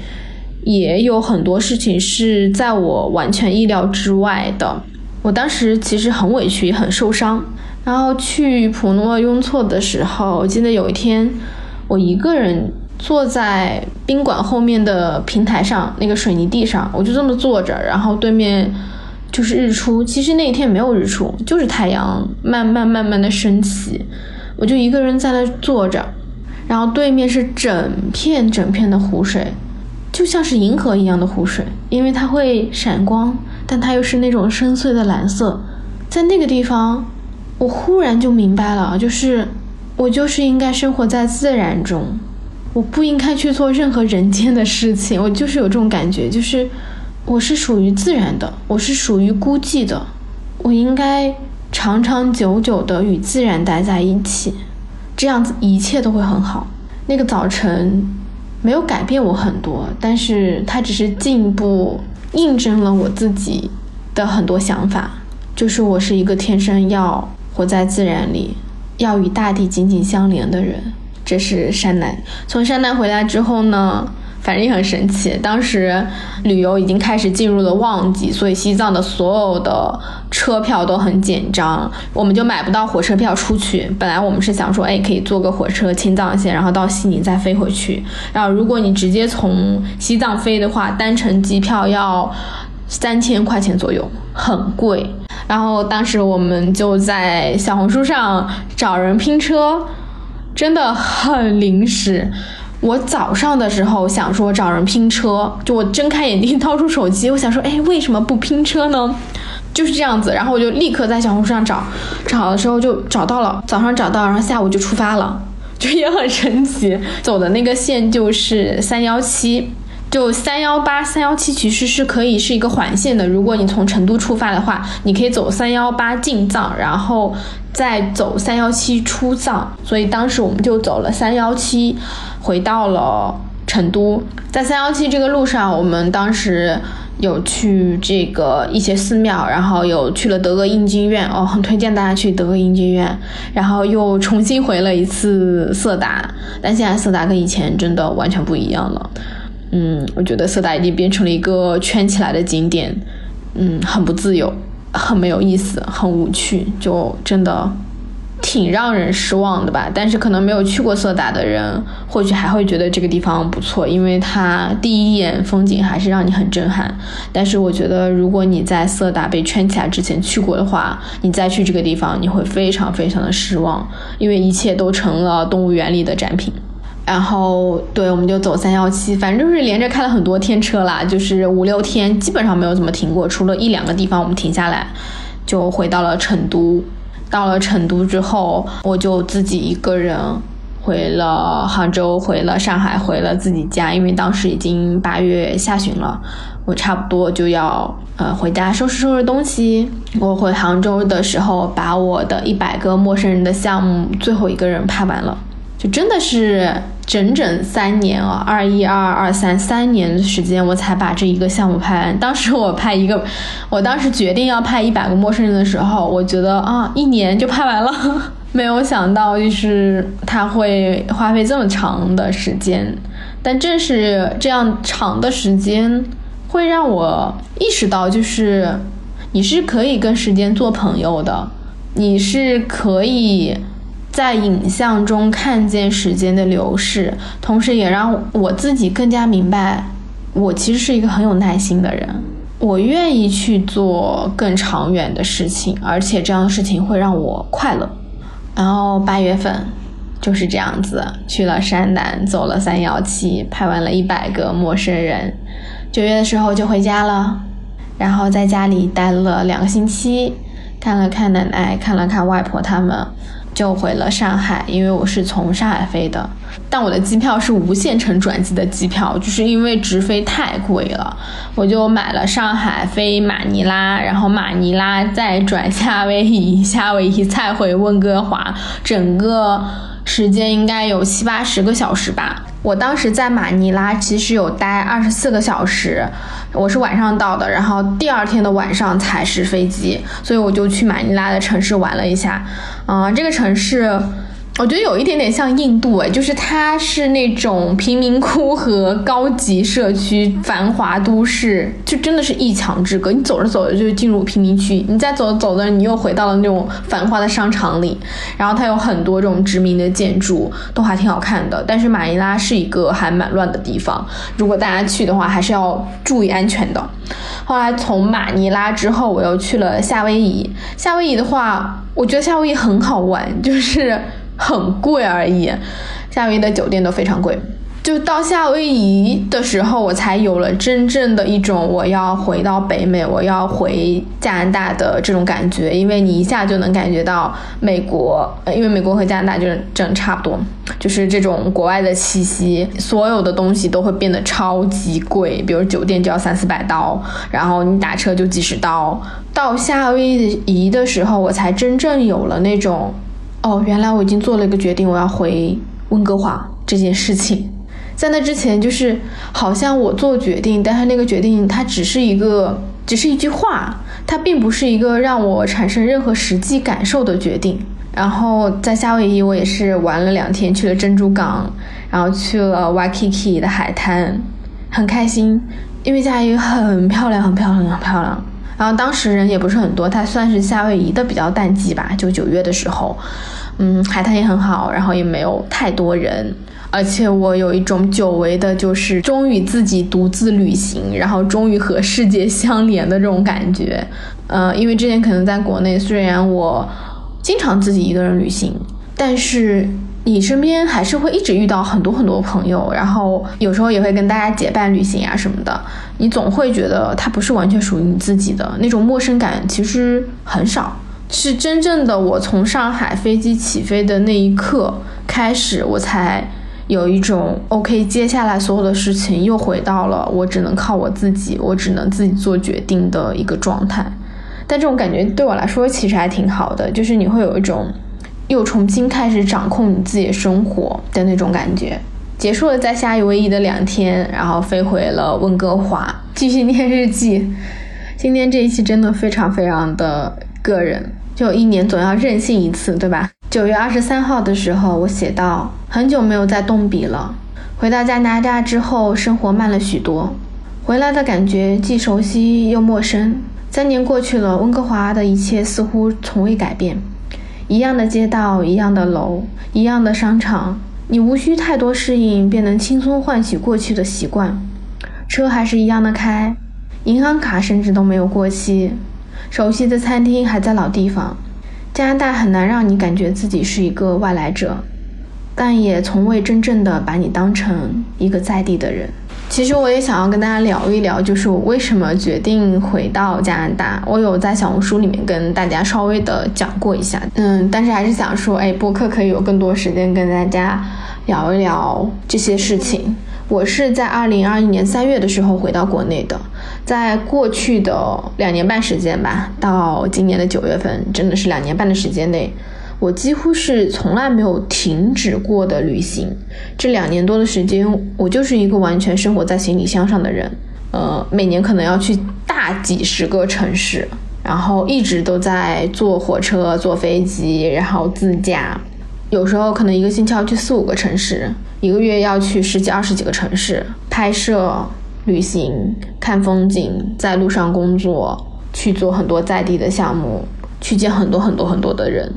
也有很多事情是在我完全意料之外的。我当时其实很委屈，也很受伤。然后去普诺雍措的时候，我记得有一天，我一个人坐在宾馆后面的平台上，那个水泥地上，我就这么坐着，然后对面就是日出。其实那一天没有日出，就是太阳慢慢慢慢的升起。我就一个人在那坐着，然后对面是整片整片的湖水。就像是银河一样的湖水，因为它会闪光，但它又是那种深邃的蓝色。在那个地方，我忽然就明白了，就是我就是应该生活在自然中，我不应该去做任何人间的事情。我就是有这种感觉，就是我是属于自然的，我是属于孤寂的，我应该长长久久的与自然待在一起，这样子一切都会很好。那个早晨没有改变我很多，但是它只是进一步印证了我自己的很多想法。就是我是一个天生要活在自然里，要与大地紧紧相连的人。这是山南。从山南回来之后呢，反正也很神奇。当时旅游已经开始进入了旺季，所以西藏的所有的车票都很紧张，我们就买不到火车票出去。本来我们是想说，哎，可以坐个火车青藏线，然后到西宁再飞回去。然后如果你直接从西藏飞的话，单程机票要三千块钱左右，很贵。然后当时我们就在小红书上找人拼车，真的很临时。我早上的时候想说找人拼车，就我睁开眼睛掏出手机，我想说，哎，为什么不拼车呢？就是这样子。然后我就立刻在小红书上找，找的时候就找到了，早上找到，然后下午就出发了，就也很神奇。走的那个线就是三幺七。就三幺八、三幺七其实是可以是一个环线的。如果你从成都出发的话，你可以走三幺八进藏，然后再走三幺七出藏。所以当时我们就走了三幺七，回到了成都。在三幺七这个路上，我们当时有去这个一些寺庙，然后有去了德格印经院，哦，很推荐大家去德格印经院。然后又重新回了一次色达，但现在色达跟以前真的完全不一样了。嗯，我觉得色达已经变成了一个圈起来的景点，嗯，很不自由，很没有意思，很无趣，就真的挺让人失望的吧。但是可能没有去过色达的人，或许还会觉得这个地方不错，因为它第一眼风景还是让你很震撼。但是我觉得，如果你在色达被圈起来之前去过的话，你再去这个地方，你会非常非常的失望，因为一切都成了动物园里的展品。然后，对，我们就走三幺七，反正就是连着开了很多天车啦，就是五六天，基本上没有怎么停过，除了一两个地方我们停下来，就回到了成都。到了成都之后，我就自己一个人回了杭州，回了上海，回了自己家，因为当时已经八月下旬了，我差不多就要呃回家收拾收拾东西。我回杭州的时候，把我的一百个陌生人的项目最后一个人拍完了，就真的是。整整三年啊，二一、二二、二三，三年的时间我才把这一个项目拍完。当时我拍一个，我当时决定要拍一百个陌生人的时候，我觉得啊，一年就拍完了。没有想到就是他会花费这么长的时间，但正是这样长的时间，会让我意识到，就是你是可以跟时间做朋友的，你是可以。在影像中看见时间的流逝，同时也让我自己更加明白，我其实是一个很有耐心的人。我愿意去做更长远的事情，而且这样的事情会让我快乐。然后八月份就是这样子，去了山南，走了三幺七，拍完了一百个陌生人。九月的时候就回家了，然后在家里待了两个星期，看了看奶奶，看了看外婆他们。就回了上海，因为我是从上海飞的，但我的机票是无限程转机的机票，就是因为直飞太贵了，我就买了上海飞马尼拉，然后马尼拉再转夏威夷，夏威夷再回温哥华，整个时间应该有七八十个小时吧。我当时在马尼拉其实有待二十四个小时，我是晚上到的，然后第二天的晚上才是飞机，所以我就去马尼拉的城市玩了一下，嗯，这个城市。我觉得有一点点像印度哎，就是它是那种贫民窟和高级社区、繁华都市，就真的是一墙之隔。你走着走着就进入贫民区，你再走着走着，你又回到了那种繁华的商场里。然后它有很多这种殖民的建筑，都还挺好看的。但是马尼拉是一个还蛮乱的地方，如果大家去的话，还是要注意安全的。后来从马尼拉之后，我又去了夏威夷。夏威夷的话，我觉得夏威夷很好玩，就是。很贵而已，夏威夷的酒店都非常贵。就到夏威夷的时候，我才有了真正的一种我要回到北美，我要回加拿大的这种感觉。因为你一下就能感觉到美国，因为美国和加拿大就是真差不多，就是这种国外的气息，所有的东西都会变得超级贵，比如酒店就要三四百刀，然后你打车就几十刀。到夏威夷的时候，我才真正有了那种，哦，原来我已经做了一个决定，我要回温哥华这件事情。在那之前，就是好像我做决定，但是那个决定它只是一个，只是一句话，它并不是一个让我产生任何实际感受的决定。然后在夏威夷，我也是玩了两天，去了珍珠港，然后去了 Waikiki 的海滩，很开心，因为夏威夷很漂亮，很漂亮，很漂亮。然后当时人也不是很多，它算是夏威夷的比较淡季吧，就九月的时候，嗯，海滩也很好，然后也没有太多人。而且我有一种久违的，就是终于自己独自旅行，然后终于和世界相连的这种感觉。呃，因为之前可能在国内，虽然我经常自己一个人旅行，但是你身边还是会一直遇到很多很多朋友，然后有时候也会跟大家结伴旅行啊什么的。你总会觉得它不是完全属于你自己的那种陌生感，其实很少。是真正的我从上海飞机起飞的那一刻开始，我才。有一种 OK，接下来所有的事情又回到了我只能靠我自己，我只能自己做决定的一个状态。但这种感觉对我来说其实还挺好的，就是你会有一种又重新开始掌控你自己的生活的那种感觉。结束了在夏威夷的两天，然后飞回了温哥华，继续念日记。今天这一期真的非常非常的个人，就一年总要任性一次，对吧？九月二十三号的时候，我写到：“很久没有再动笔了。回到加拿大之后，生活慢了许多。回来的感觉既熟悉又陌生。三年过去了，温哥华的一切似乎从未改变。一样的街道，一样的楼，一样的商场。你无需太多适应，便能轻松唤起过去的习惯。车还是一样的开，银行卡甚至都没有过期。熟悉的餐厅还在老地方。”加拿大很难让你感觉自己是一个外来者，但也从未真正的把你当成一个在地的人。其实我也想要跟大家聊一聊，就是我为什么决定回到加拿大。我有在小红书里面跟大家稍微的讲过一下，嗯，但是还是想说，哎，播客可以有更多时间跟大家聊一聊这些事情。我是在二零二一年三月的时候回到国内的，在过去的两年半时间吧，到今年的九月份，真的是两年半的时间内，我几乎是从来没有停止过的旅行。这两年多的时间，我就是一个完全生活在行李箱上的人，呃，每年可能要去大几十个城市，然后一直都在坐火车、坐飞机，然后自驾，有时候可能一个星期要去四五个城市。一个月要去十几二十几个城市拍摄、旅行、看风景，在路上工作，去做很多在地的项目，去见很多很多很多的人。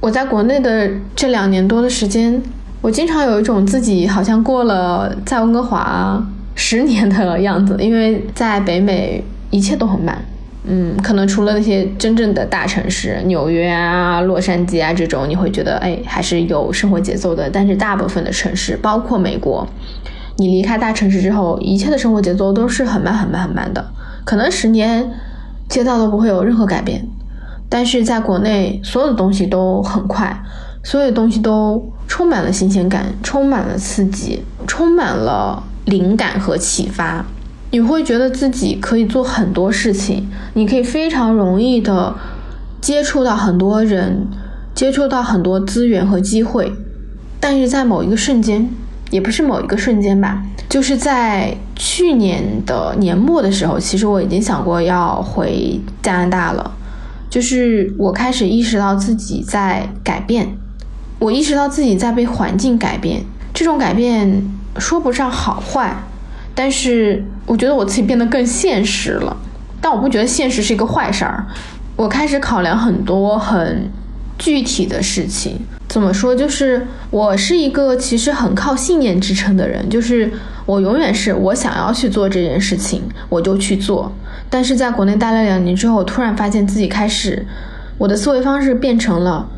我在国内的这两年多的时间，我经常有一种自己好像过了在温哥华十年的样子，因为在北美一切都很慢。嗯，可能除了那些真正的大城市，纽约啊、洛杉矶啊这种，你会觉得哎，还是有生活节奏的。但是大部分的城市，包括美国，你离开大城市之后，一切的生活节奏都是很慢、很慢、很慢的。可能十年街道都不会有任何改变，但是在国内，所有的东西都很快，所有的东西都充满了新鲜感，充满了刺激，充满了灵感和启发。你会觉得自己可以做很多事情，你可以非常容易的接触到很多人，接触到很多资源和机会。但是在某一个瞬间，也不是某一个瞬间吧，就是在去年的年末的时候，其实我已经想过要回加拿大了。就是我开始意识到自己在改变，我意识到自己在被环境改变，这种改变说不上好坏。但是我觉得我自己变得更现实了，但我不觉得现实是一个坏事儿。我开始考量很多很具体的事情。怎么说？就是我是一个其实很靠信念支撑的人，就是我永远是我想要去做这件事情，我就去做。但是在国内待了两年之后，突然发现自己开始，我的思维方式变成了，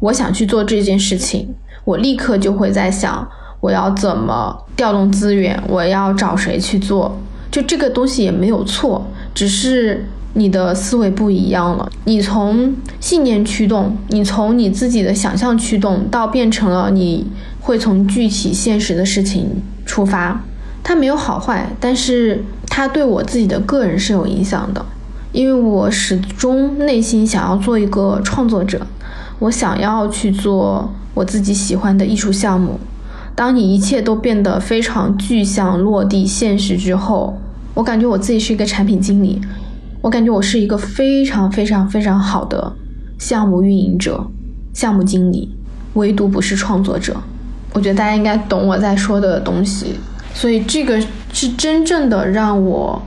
我想去做这件事情，我立刻就会在想。我要怎么调动资源，我要找谁去做，就这个东西也没有错，只是你的思维不一样了。你从信念驱动，你从你自己的想象驱动，到变成了你会从具体现实的事情出发。它没有好坏，但是它对我自己的个人是有影响的，因为我始终内心想要做一个创作者，我想要去做我自己喜欢的艺术项目。当你一切都变得非常具象、落地、现实之后，我感觉我自己是一个产品经理，我感觉我是一个非常非常非常好的项目运营者、项目经理，唯独不是创作者。我觉得大家应该懂我在说的东西。所以这个是真正的让我，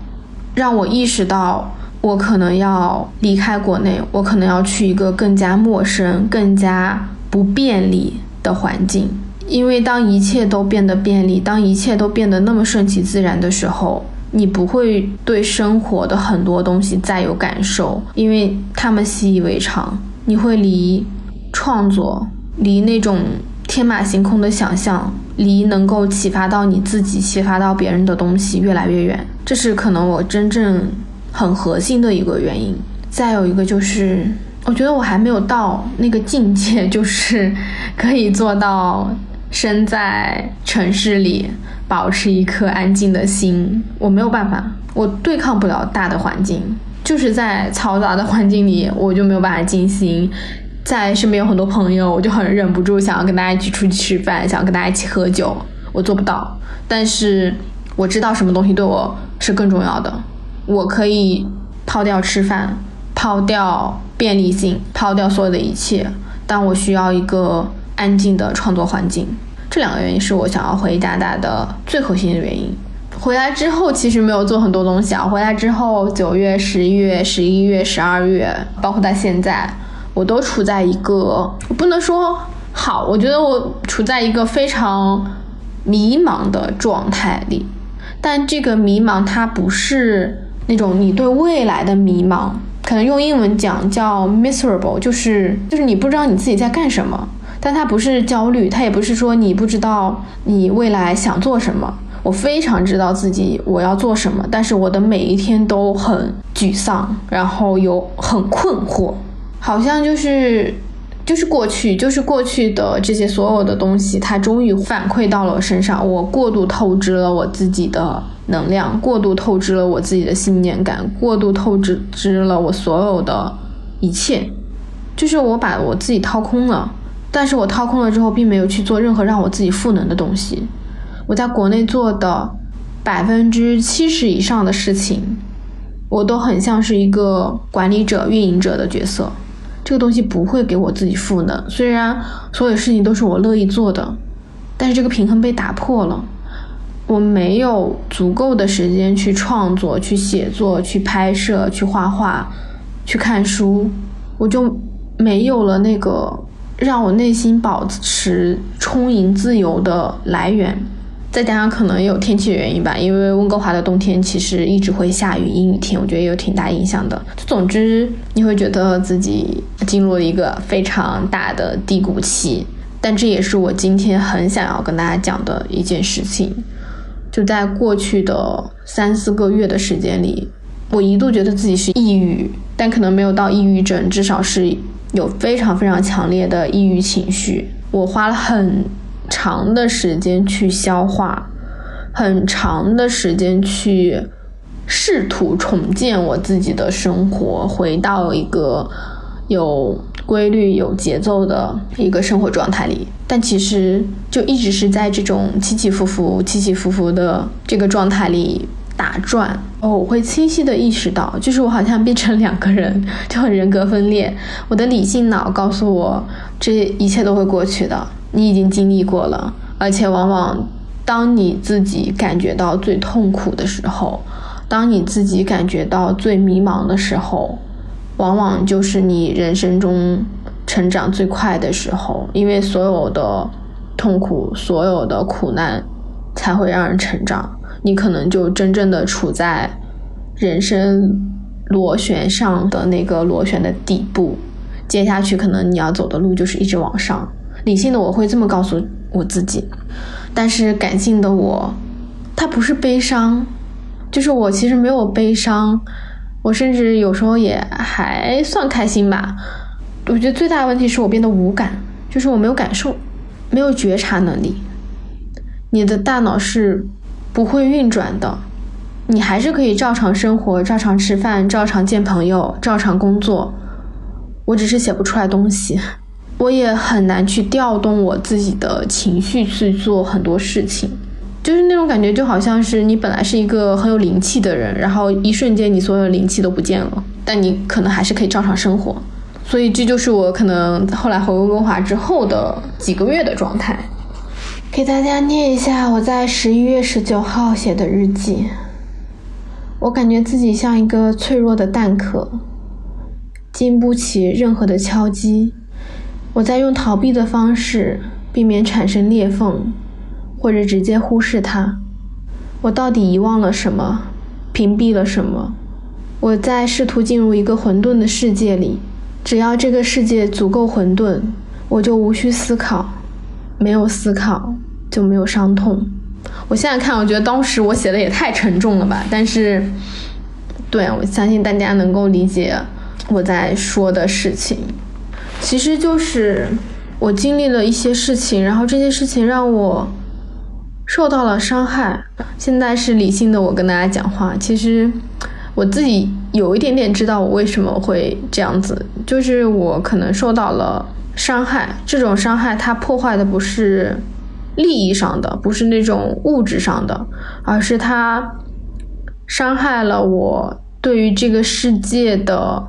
让我意识到，我可能要离开国内，我可能要去一个更加陌生、更加不便利的环境。因为当一切都变得便利，当一切都变得那么顺其自然的时候，你不会对生活的很多东西再有感受，因为他们习以为常。你会离创作，离那种。天马行空的想象，离能够启发到你自己、启发到别人的东西越来越远，这是可能我真正很核心的一个原因。再有一个就是，我觉得我还没有到那个境界，就是可以做到身在城市里保持一颗安静的心。我没有办法，我对抗不了大的环境，就是在嘈杂的环境里，我就没有办法静心。在身边有很多朋友，我就很忍不住想要跟大家一起出去吃饭，想要跟大家一起喝酒，我做不到。但是我知道什么东西对我是更重要的，我可以抛掉吃饭，抛掉便利性，抛掉所有的一切，但我需要一个安静的创作环境。这两个原因是我想要回加拿大的最核心的原因。回来之后其实没有做很多东西啊，回来之后九月、十一月、十一月、十二月，包括到现在。我都处在一个，我不能说好，我觉得我处在一个非常迷茫的状态里。但这个迷茫它不是那种你对未来的迷茫，可能用英文讲叫 miserable，就是就是你不知道你自己在干什么。但它不是焦虑，它也不是说你不知道你未来想做什么。我非常知道自己我要做什么，但是我的每一天都很沮丧，然后又很困惑。好像就是，就是过去，就是过去的这些所有的东西，它终于反馈到了我身上。我过度透支了我自己的能量，过度透支了我自己的信念感，过度透支支了我所有的一切。就是我把我自己掏空了，但是我掏空了之后，并没有去做任何让我自己赋能的东西。我在国内做的百分之七十以上的事情，我都很像是一个管理者、运营者的角色。这个东西不会给我自己赋能，虽然所有事情都是我乐意做的，但是这个平衡被打破了，我没有足够的时间去创作、去写作、去拍摄、去画画、去看书，我就没有了那个让我内心保持充盈自由的来源。再加上可能有天气原因吧，因为温哥华的冬天其实一直会下雨，阴雨天，我觉得也有挺大影响的。总之，你会觉得自己进入了一个非常大的低谷期。但这也是我今天很想要跟大家讲的一件事情。就在过去的三四个月的时间里，我一度觉得自己是抑郁，但可能没有到抑郁症，至少是有非常非常强烈的抑郁情绪。我花了很。长的时间去消化，很长的时间去试图重建我自己的生活，回到一个有规律、有节奏的一个生活状态里。但其实就一直是在这种起起伏伏、起起伏伏的这个状态里打转。哦，我会清晰的意识到，就是我好像变成两个人，就很人格分裂。我的理性脑告诉我，这一切都会过去的。你已经经历过了，而且往往当你自己感觉到最痛苦的时候，当你自己感觉到最迷茫的时候，往往就是你人生中成长最快的时候。因为所有的痛苦、所有的苦难，才会让人成长。你可能就真正的处在人生螺旋上的那个螺旋的底部，接下去可能你要走的路就是一直往上。理性的我会这么告诉我自己，但是感性的我，它不是悲伤，就是我其实没有悲伤，我甚至有时候也还算开心吧。我觉得最大的问题是我变得无感，就是我没有感受，没有觉察能力。你的大脑是不会运转的，你还是可以照常生活、照常吃饭、照常见朋友、照常工作。我只是写不出来东西，我也很难去调动我自己的情绪去做很多事情，就是那种感觉，就好像是你本来是一个很有灵气的人，然后一瞬间你所有灵气都不见了，但你可能还是可以照常生活。所以这就是我可能后来回温哥华之后的几个月的状态。给大家念一下我在十一月十九号写的日记。我感觉自己像一个脆弱的蛋壳，经不起任何的敲击。我在用逃避的方式避免产生裂缝，或者直接忽视它。我到底遗忘了什么？屏蔽了什么？我在试图进入一个混沌的世界里。只要这个世界足够混沌，我就无需思考。没有思考。就没有伤痛。我现在看，我觉得当时我写的也太沉重了吧。但是，对我相信大家能够理解我在说的事情。其实就是我经历了一些事情，然后这些事情让我受到了伤害。现在是理性的我跟大家讲话。其实我自己有一点点知道我为什么会这样子，就是我可能受到了伤害。这种伤害它破坏的不是。利益上的不是那种物质上的，而是它伤害了我对于这个世界的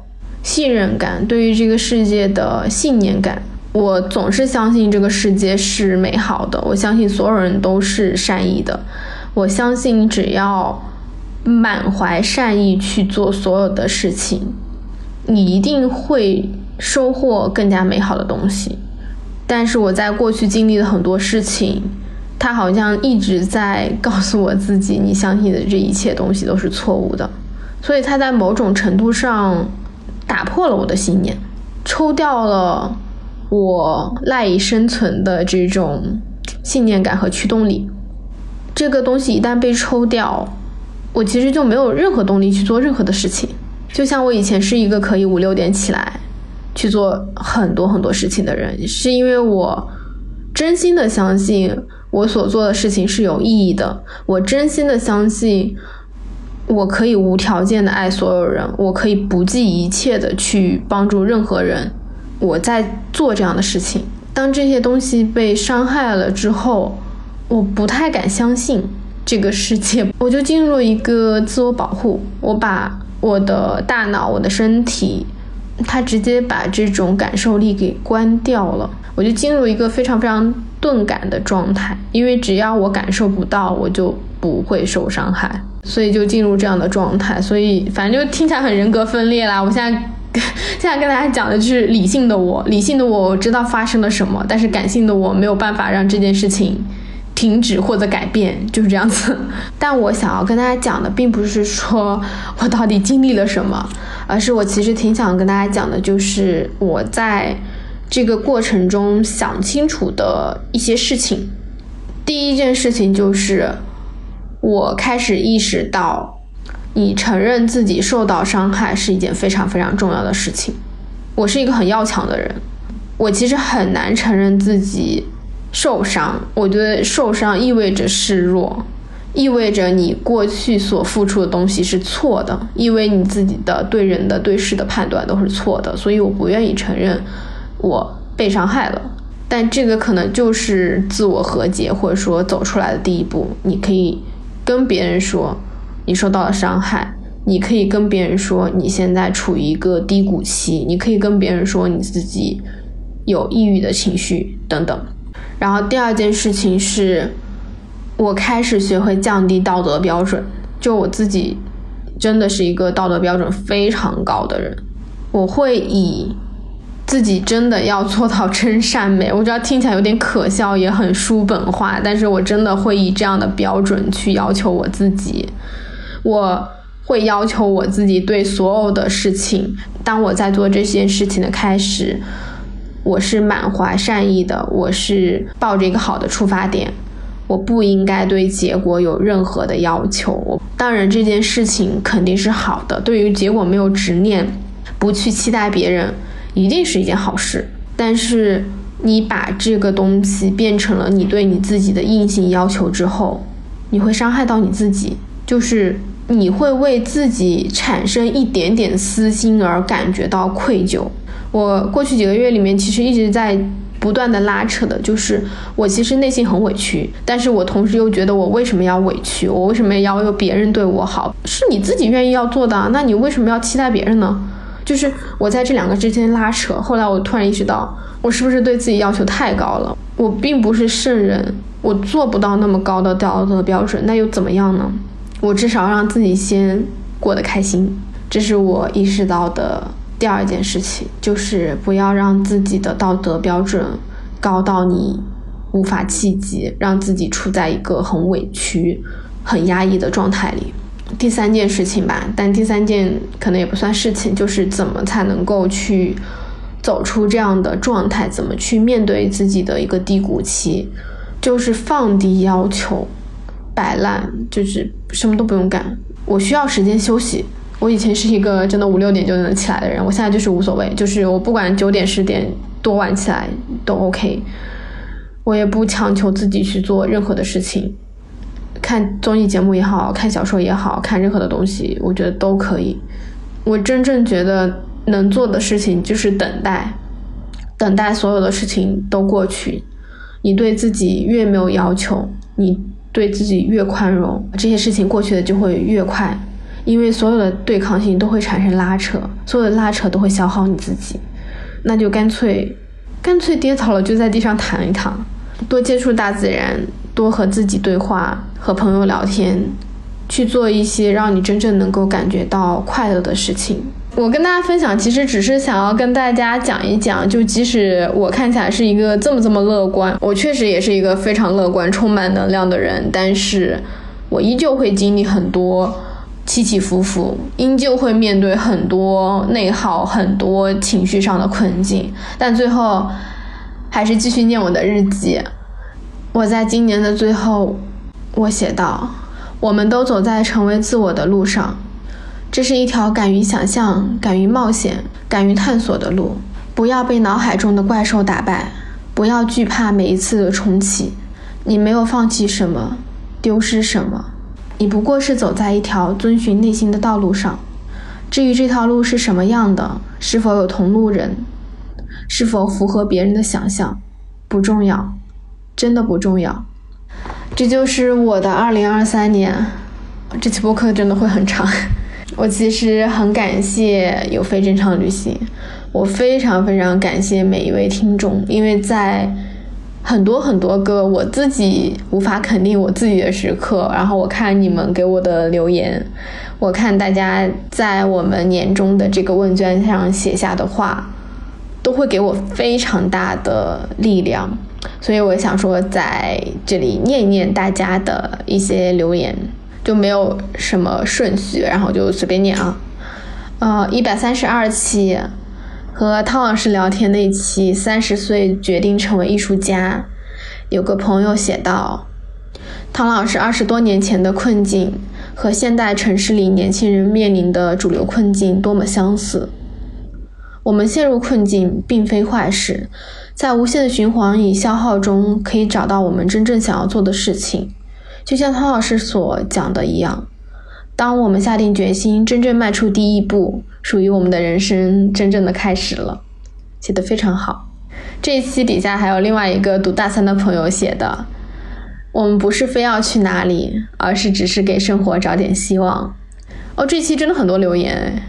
信任感，对于这个世界的信念感。我总是相信这个世界是美好的，我相信所有人都是善意的，我相信只要满怀善意去做所有的事情，你一定会收获更加美好的东西。但是我在过去经历的很多事情，他好像一直在告诉我自己，你相信的这一切东西都是错误的。所以他在某种程度上打破了我的信念，抽掉了我赖以生存的这种信念感和驱动力。这个东西一旦被抽掉，我其实就没有任何动力去做任何的事情。就像我以前是一个可以五六点起来。去做很多很多事情的人，是因为我真心的相信我所做的事情是有意义的。我真心的相信我可以无条件的爱所有人，我可以不计一切的去帮助任何人。我在做这样的事情。当这些东西被伤害了之后，我不太敢相信这个世界，我就进入一个自我保护。我把我的大脑、我的身体。它直接把这种感受力给关掉了，我就进入一个非常非常钝感的状态，因为只要我感受不到，我就不会受伤害，所以就进入这样的状态。所以反正就听起来很人格分裂啦。我现在 现在跟大家讲的就是理性的我，理性的我知道发生了什么，但是感性的我没有办法让这件事情停止或者改变，就是这样子。但我想要跟大家讲的，并不是说我到底经历了什么。而是我其实挺想跟大家讲的，就是我在这个过程中想清楚的一些事情。第一件事情就是，我开始意识到，你承认自己受到伤害是一件非常非常重要的事情。我是一个很要强的人，我其实很难承认自己受伤。我觉得受伤意味着示弱。意味着你过去所付出的东西是错的，因为你自己的对人的对事的判断都是错的，所以我不愿意承认我被伤害了。但这个可能就是自我和解或者说走出来的第一步。你可以跟别人说你受到了伤害，你可以跟别人说你现在处于一个低谷期，你可以跟别人说你自己有抑郁的情绪等等。然后第二件事情是。我开始学会降低道德标准，就我自己真的是一个道德标准非常高的人。我会以自己真的要做到真善美，我知道听起来有点可笑，也很书本化，但是我真的会以这样的标准去要求我自己。我会要求我自己对所有的事情，当我在做这件事情的开始，我是满怀善意的，我是抱着一个好的出发点。我不应该对结果有任何的要求。当然，这件事情肯定是好的，对于结果没有执念，不去期待别人，一定是一件好事。但是，你把这个东西变成了你对你自己的硬性要求之后，你会伤害到你自己，就是你会为自己产生一点点私心而感觉到愧疚。我过去几个月里面，其实一直在。不断的拉扯的，就是我其实内心很委屈，但是我同时又觉得我为什么要委屈？我为什么要求别人对我好？是你自己愿意要做的，那你为什么要期待别人呢？就是我在这两个之间拉扯。后来我突然意识到，我是不是对自己要求太高了？我并不是圣人，我做不到那么高的道德标准，那又怎么样呢？我至少让自己先过得开心，这是我意识到的。第二件事情就是不要让自己的道德标准高到你无法企及，让自己处在一个很委屈、很压抑的状态里。第三件事情吧，但第三件可能也不算事情，就是怎么才能够去走出这样的状态，怎么去面对自己的一个低谷期，就是放低要求，摆烂，就是什么都不用干，我需要时间休息。我以前是一个真的五六点就能起来的人，我现在就是无所谓，就是我不管九点十点多晚起来都 OK，我也不强求自己去做任何的事情，看综艺节目也好看小说也好看任何的东西，我觉得都可以。我真正觉得能做的事情就是等待，等待所有的事情都过去。你对自己越没有要求，你对自己越宽容，这些事情过去的就会越快。因为所有的对抗性都会产生拉扯，所有的拉扯都会消耗你自己，那就干脆，干脆跌倒了就在地上躺一躺，多接触大自然，多和自己对话，和朋友聊天，去做一些让你真正能够感觉到快乐的事情。我跟大家分享，其实只是想要跟大家讲一讲，就即使我看起来是一个这么这么乐观，我确实也是一个非常乐观、充满能量的人，但是我依旧会经历很多。起起伏伏，依旧会面对很多内耗，很多情绪上的困境，但最后还是继续念我的日记。我在今年的最后，我写道：“我们都走在成为自我的路上，这是一条敢于想象、敢于冒险、敢于探索的路。不要被脑海中的怪兽打败，不要惧怕每一次的重启。你没有放弃什么，丢失什么。”你不过是走在一条遵循内心的道路上，至于这条路是什么样的，是否有同路人，是否符合别人的想象，不重要，真的不重要。这就是我的二零二三年。这期播客真的会很长。我其实很感谢有非正常旅行，我非常非常感谢每一位听众，因为在。很多很多个我自己无法肯定我自己的时刻，然后我看你们给我的留言，我看大家在我们年终的这个问卷上写下的话，都会给我非常大的力量。所以我想说，在这里念一念大家的一些留言，就没有什么顺序，然后就随便念啊。呃，一百三十二期。和汤老师聊天那期，三十岁决定成为艺术家，有个朋友写道：“汤老师二十多年前的困境和现代城市里年轻人面临的主流困境多么相似。我们陷入困境并非坏事，在无限的循环与消耗中，可以找到我们真正想要做的事情。就像汤老师所讲的一样。”当我们下定决心，真正迈出第一步，属于我们的人生真正的开始了。写的非常好。这一期底下还有另外一个读大三的朋友写的：“我们不是非要去哪里，而是只是给生活找点希望。”哦，这期真的很多留言，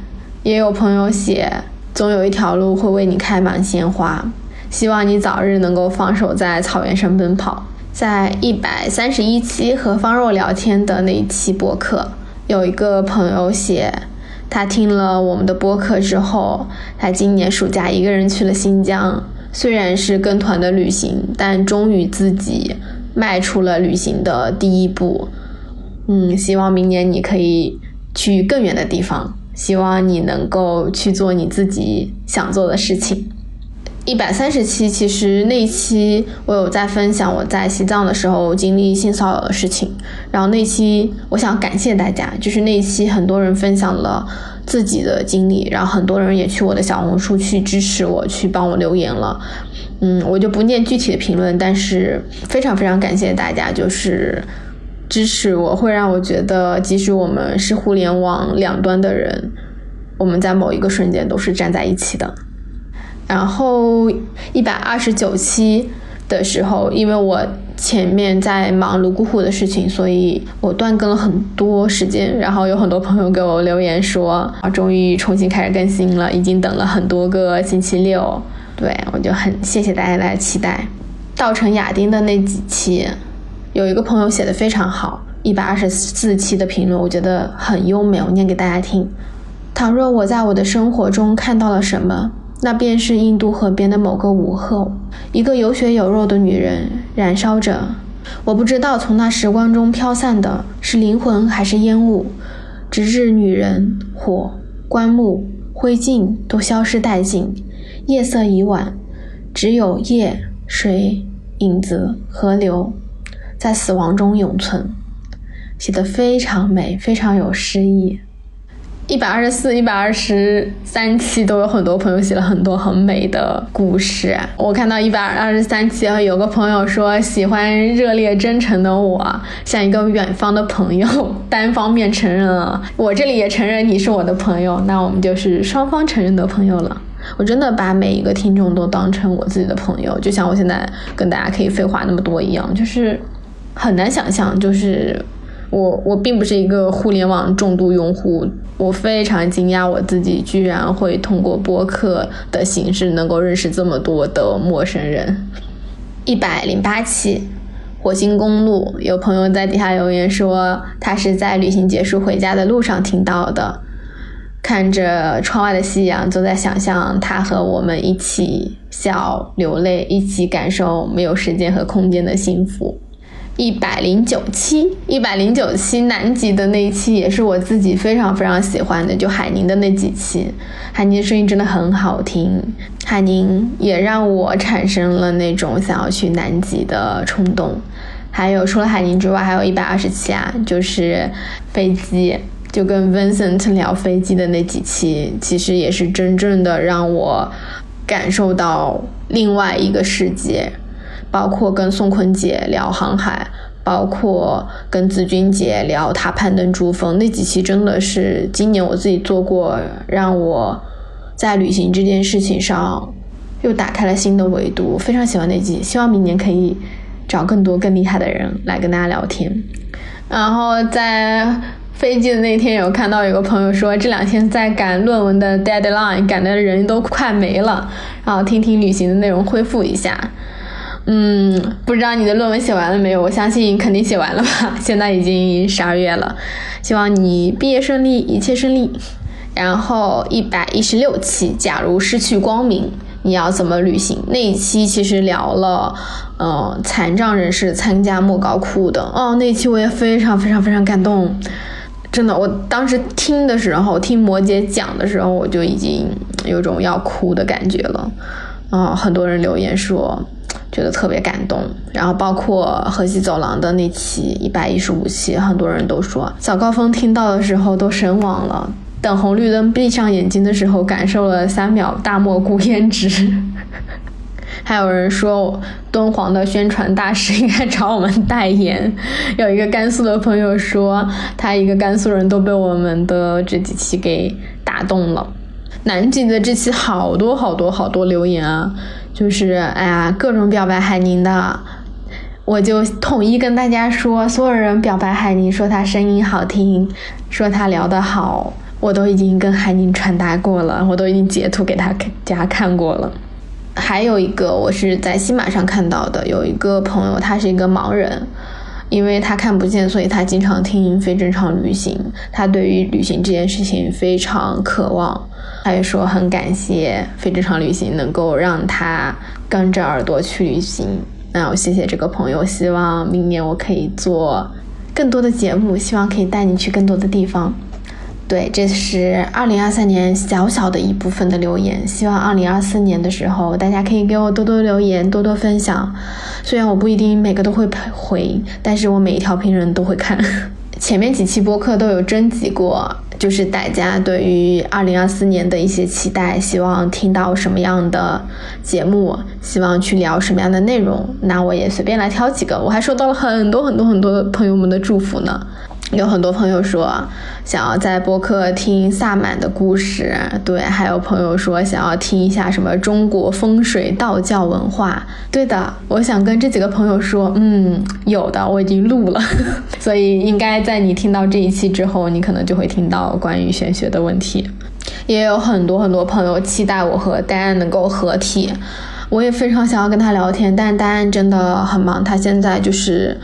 也有朋友写：“总有一条路会为你开满鲜花，希望你早日能够放手在草原上奔跑。”在一百三十一期和方若聊天的那一期播客。有一个朋友写，他听了我们的播客之后，他今年暑假一个人去了新疆，虽然是跟团的旅行，但终于自己迈出了旅行的第一步。嗯，希望明年你可以去更远的地方，希望你能够去做你自己想做的事情。一百三十期，其实那一期我有在分享我在西藏的时候经历性骚扰的事情，然后那期我想感谢大家，就是那一期很多人分享了自己的经历，然后很多人也去我的小红书去支持我，去帮我留言了。嗯，我就不念具体的评论，但是非常非常感谢大家，就是支持我，会让我觉得即使我们是互联网两端的人，我们在某一个瞬间都是站在一起的。然后一百二十九期的时候，因为我前面在忙泸沽湖的事情，所以我断更了很多时间。然后有很多朋友给我留言说，啊，终于重新开始更新了，已经等了很多个星期六。对我就很谢谢大家的期待。稻城亚丁的那几期，有一个朋友写的非常好，一百二十四期的评论，我觉得很优美，我念给大家听。倘若我在我的生活中看到了什么？那便是印度河边的某个午后，一个有血有肉的女人燃烧着。我不知道从那时光中飘散的是灵魂还是烟雾，直至女人、火、棺木、灰烬都消失殆尽。夜色已晚，只有夜、水、影子、河流在死亡中永存。写得非常美，非常有诗意。一百二十四、一百二十三期都有很多朋友写了很多很美的故事。我看到一百二十三期有个朋友说喜欢热烈真诚的我，像一个远方的朋友，单方面承认了。我这里也承认你是我的朋友，那我们就是双方承认的朋友了。我真的把每一个听众都当成我自己的朋友，就像我现在跟大家可以废话那么多一样，就是很难想象，就是。我我并不是一个互联网重度用户，我非常惊讶我自己居然会通过播客的形式能够认识这么多的陌生人。一百零八期火星公路，有朋友在底下留言说他是在旅行结束回家的路上听到的，看着窗外的夕阳，就在想象他和我们一起笑流泪，一起感受没有时间和空间的幸福。一百零九期，一百零九期南极的那一期也是我自己非常非常喜欢的，就海宁的那几期，海宁的声音真的很好听，海宁也让我产生了那种想要去南极的冲动。还有除了海宁之外，还有一百二十期啊，就是飞机，就跟 Vincent 聊飞机的那几期，其实也是真正的让我感受到另外一个世界。包括跟宋坤姐聊航海，包括跟子君姐聊她攀登珠峰那几期，真的是今年我自己做过，让我在旅行这件事情上又打开了新的维度。非常喜欢那集，希望明年可以找更多更厉害的人来跟大家聊天。然后在飞机的那天，有看到有个朋友说这两天在赶论文的 deadline，赶的人都快没了，然后听听旅行的内容，恢复一下。嗯，不知道你的论文写完了没有？我相信肯定写完了吧。现在已经十二月了，希望你毕业顺利，一切顺利。然后一百一十六期，假如失去光明，你要怎么旅行？那一期其实聊了，呃，残障人士参加莫高窟的。哦，那期我也非常非常非常感动，真的，我当时听的时候，听摩羯讲的时候，我就已经有种要哭的感觉了。嗯，很多人留言说。觉得特别感动，然后包括河西走廊的那期一百一十五期，很多人都说早高峰听到的时候都神往了，等红绿灯闭上眼睛的时候感受了三秒大漠孤烟直。还有人说敦煌的宣传大使应该找我们代言。有一个甘肃的朋友说他一个甘肃人都被我们的这几期给打动了。南极的这期好多好多好多留言啊。就是哎呀，各种表白海宁的，我就统一跟大家说，所有人表白海宁，说他声音好听，说他聊得好，我都已经跟海宁传达过了，我都已经截图给他家看过了。还有一个，我是在新马上看到的，有一个朋友，他是一个盲人。因为他看不见，所以他经常听非正常旅行。他对于旅行这件事情非常渴望。他也说很感谢非正常旅行能够让他跟着耳朵去旅行。那我谢谢这个朋友，希望明年我可以做更多的节目，希望可以带你去更多的地方。对，这是二零二三年小小的一部分的留言。希望二零二四年的时候，大家可以给我多多留言，多多分享。虽然我不一定每个都会回，但是我每一条评论都会看。前面几期播客都有征集过，就是大家对于二零二四年的一些期待，希望听到什么样的节目，希望去聊什么样的内容。那我也随便来挑几个，我还收到了很多很多很多朋友们的祝福呢。有很多朋友说想要在播客听萨满的故事，对，还有朋友说想要听一下什么中国风水、道教文化。对的，我想跟这几个朋友说，嗯，有的，我已经录了，所以应该在你听到这一期之后，你可能就会听到关于玄学的问题。也有很多很多朋友期待我和戴安能够合体，我也非常想要跟他聊天，但戴安真的很忙，他现在就是。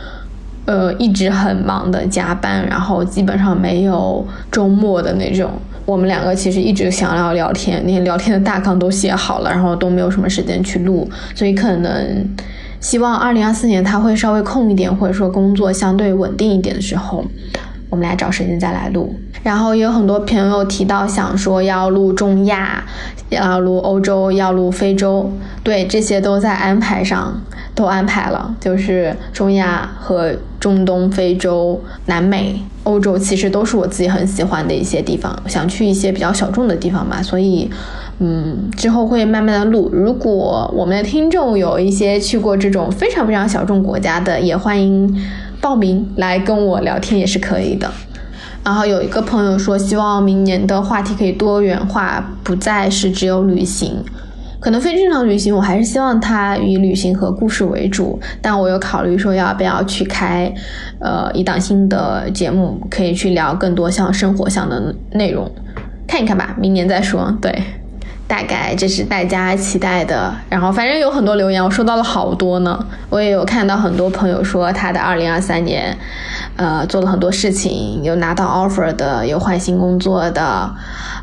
呃，一直很忙的加班，然后基本上没有周末的那种。我们两个其实一直想要聊天，连聊天的大纲都写好了，然后都没有什么时间去录，所以可能希望二零二四年他会稍微空一点，或者说工作相对稳定一点的时候，我们俩找时间再来录。然后也有很多朋友提到想说要录中亚，要录欧洲，要录非洲，对，这些都在安排上。都安排了，就是中亚和中东、非洲、南美、欧洲，其实都是我自己很喜欢的一些地方，想去一些比较小众的地方吧。所以，嗯，之后会慢慢的录。如果我们的听众有一些去过这种非常非常小众国家的，也欢迎报名来跟我聊天，也是可以的。然后有一个朋友说，希望明年的话题可以多元化，不再是只有旅行。可能非正常旅行，我还是希望它以旅行和故事为主。但我有考虑说要不要去开，呃，一档新的节目，可以去聊更多像生活上的内容，看一看吧，明年再说。对，大概这是大家期待的。然后反正有很多留言，我收到了好多呢。我也有看到很多朋友说他的二零二三年，呃，做了很多事情，有拿到 offer 的，有换新工作的。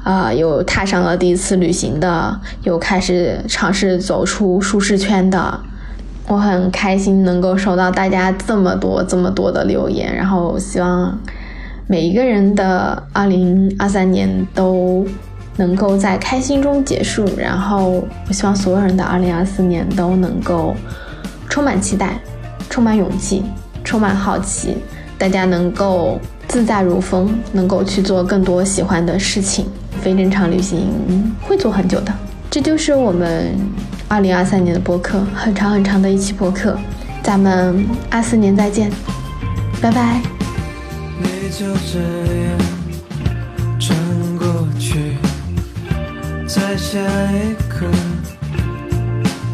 啊，有踏上了第一次旅行的，有开始尝试走出舒适圈的，我很开心能够收到大家这么多这么多的留言，然后希望每一个人的二零二三年都能够在开心中结束，然后我希望所有人的二零二四年都能够充满期待，充满勇气，充满好奇，大家能够自在如风，能够去做更多喜欢的事情。非正常旅行会做很久的，这就是我们二零二三年的播客，很长很长的一期播客，咱们二四年再见，拜拜。你就这样，在下一刻，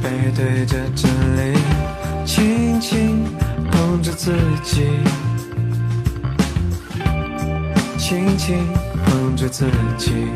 背对着真理，轻轻碰着自己，轻轻碰着自己。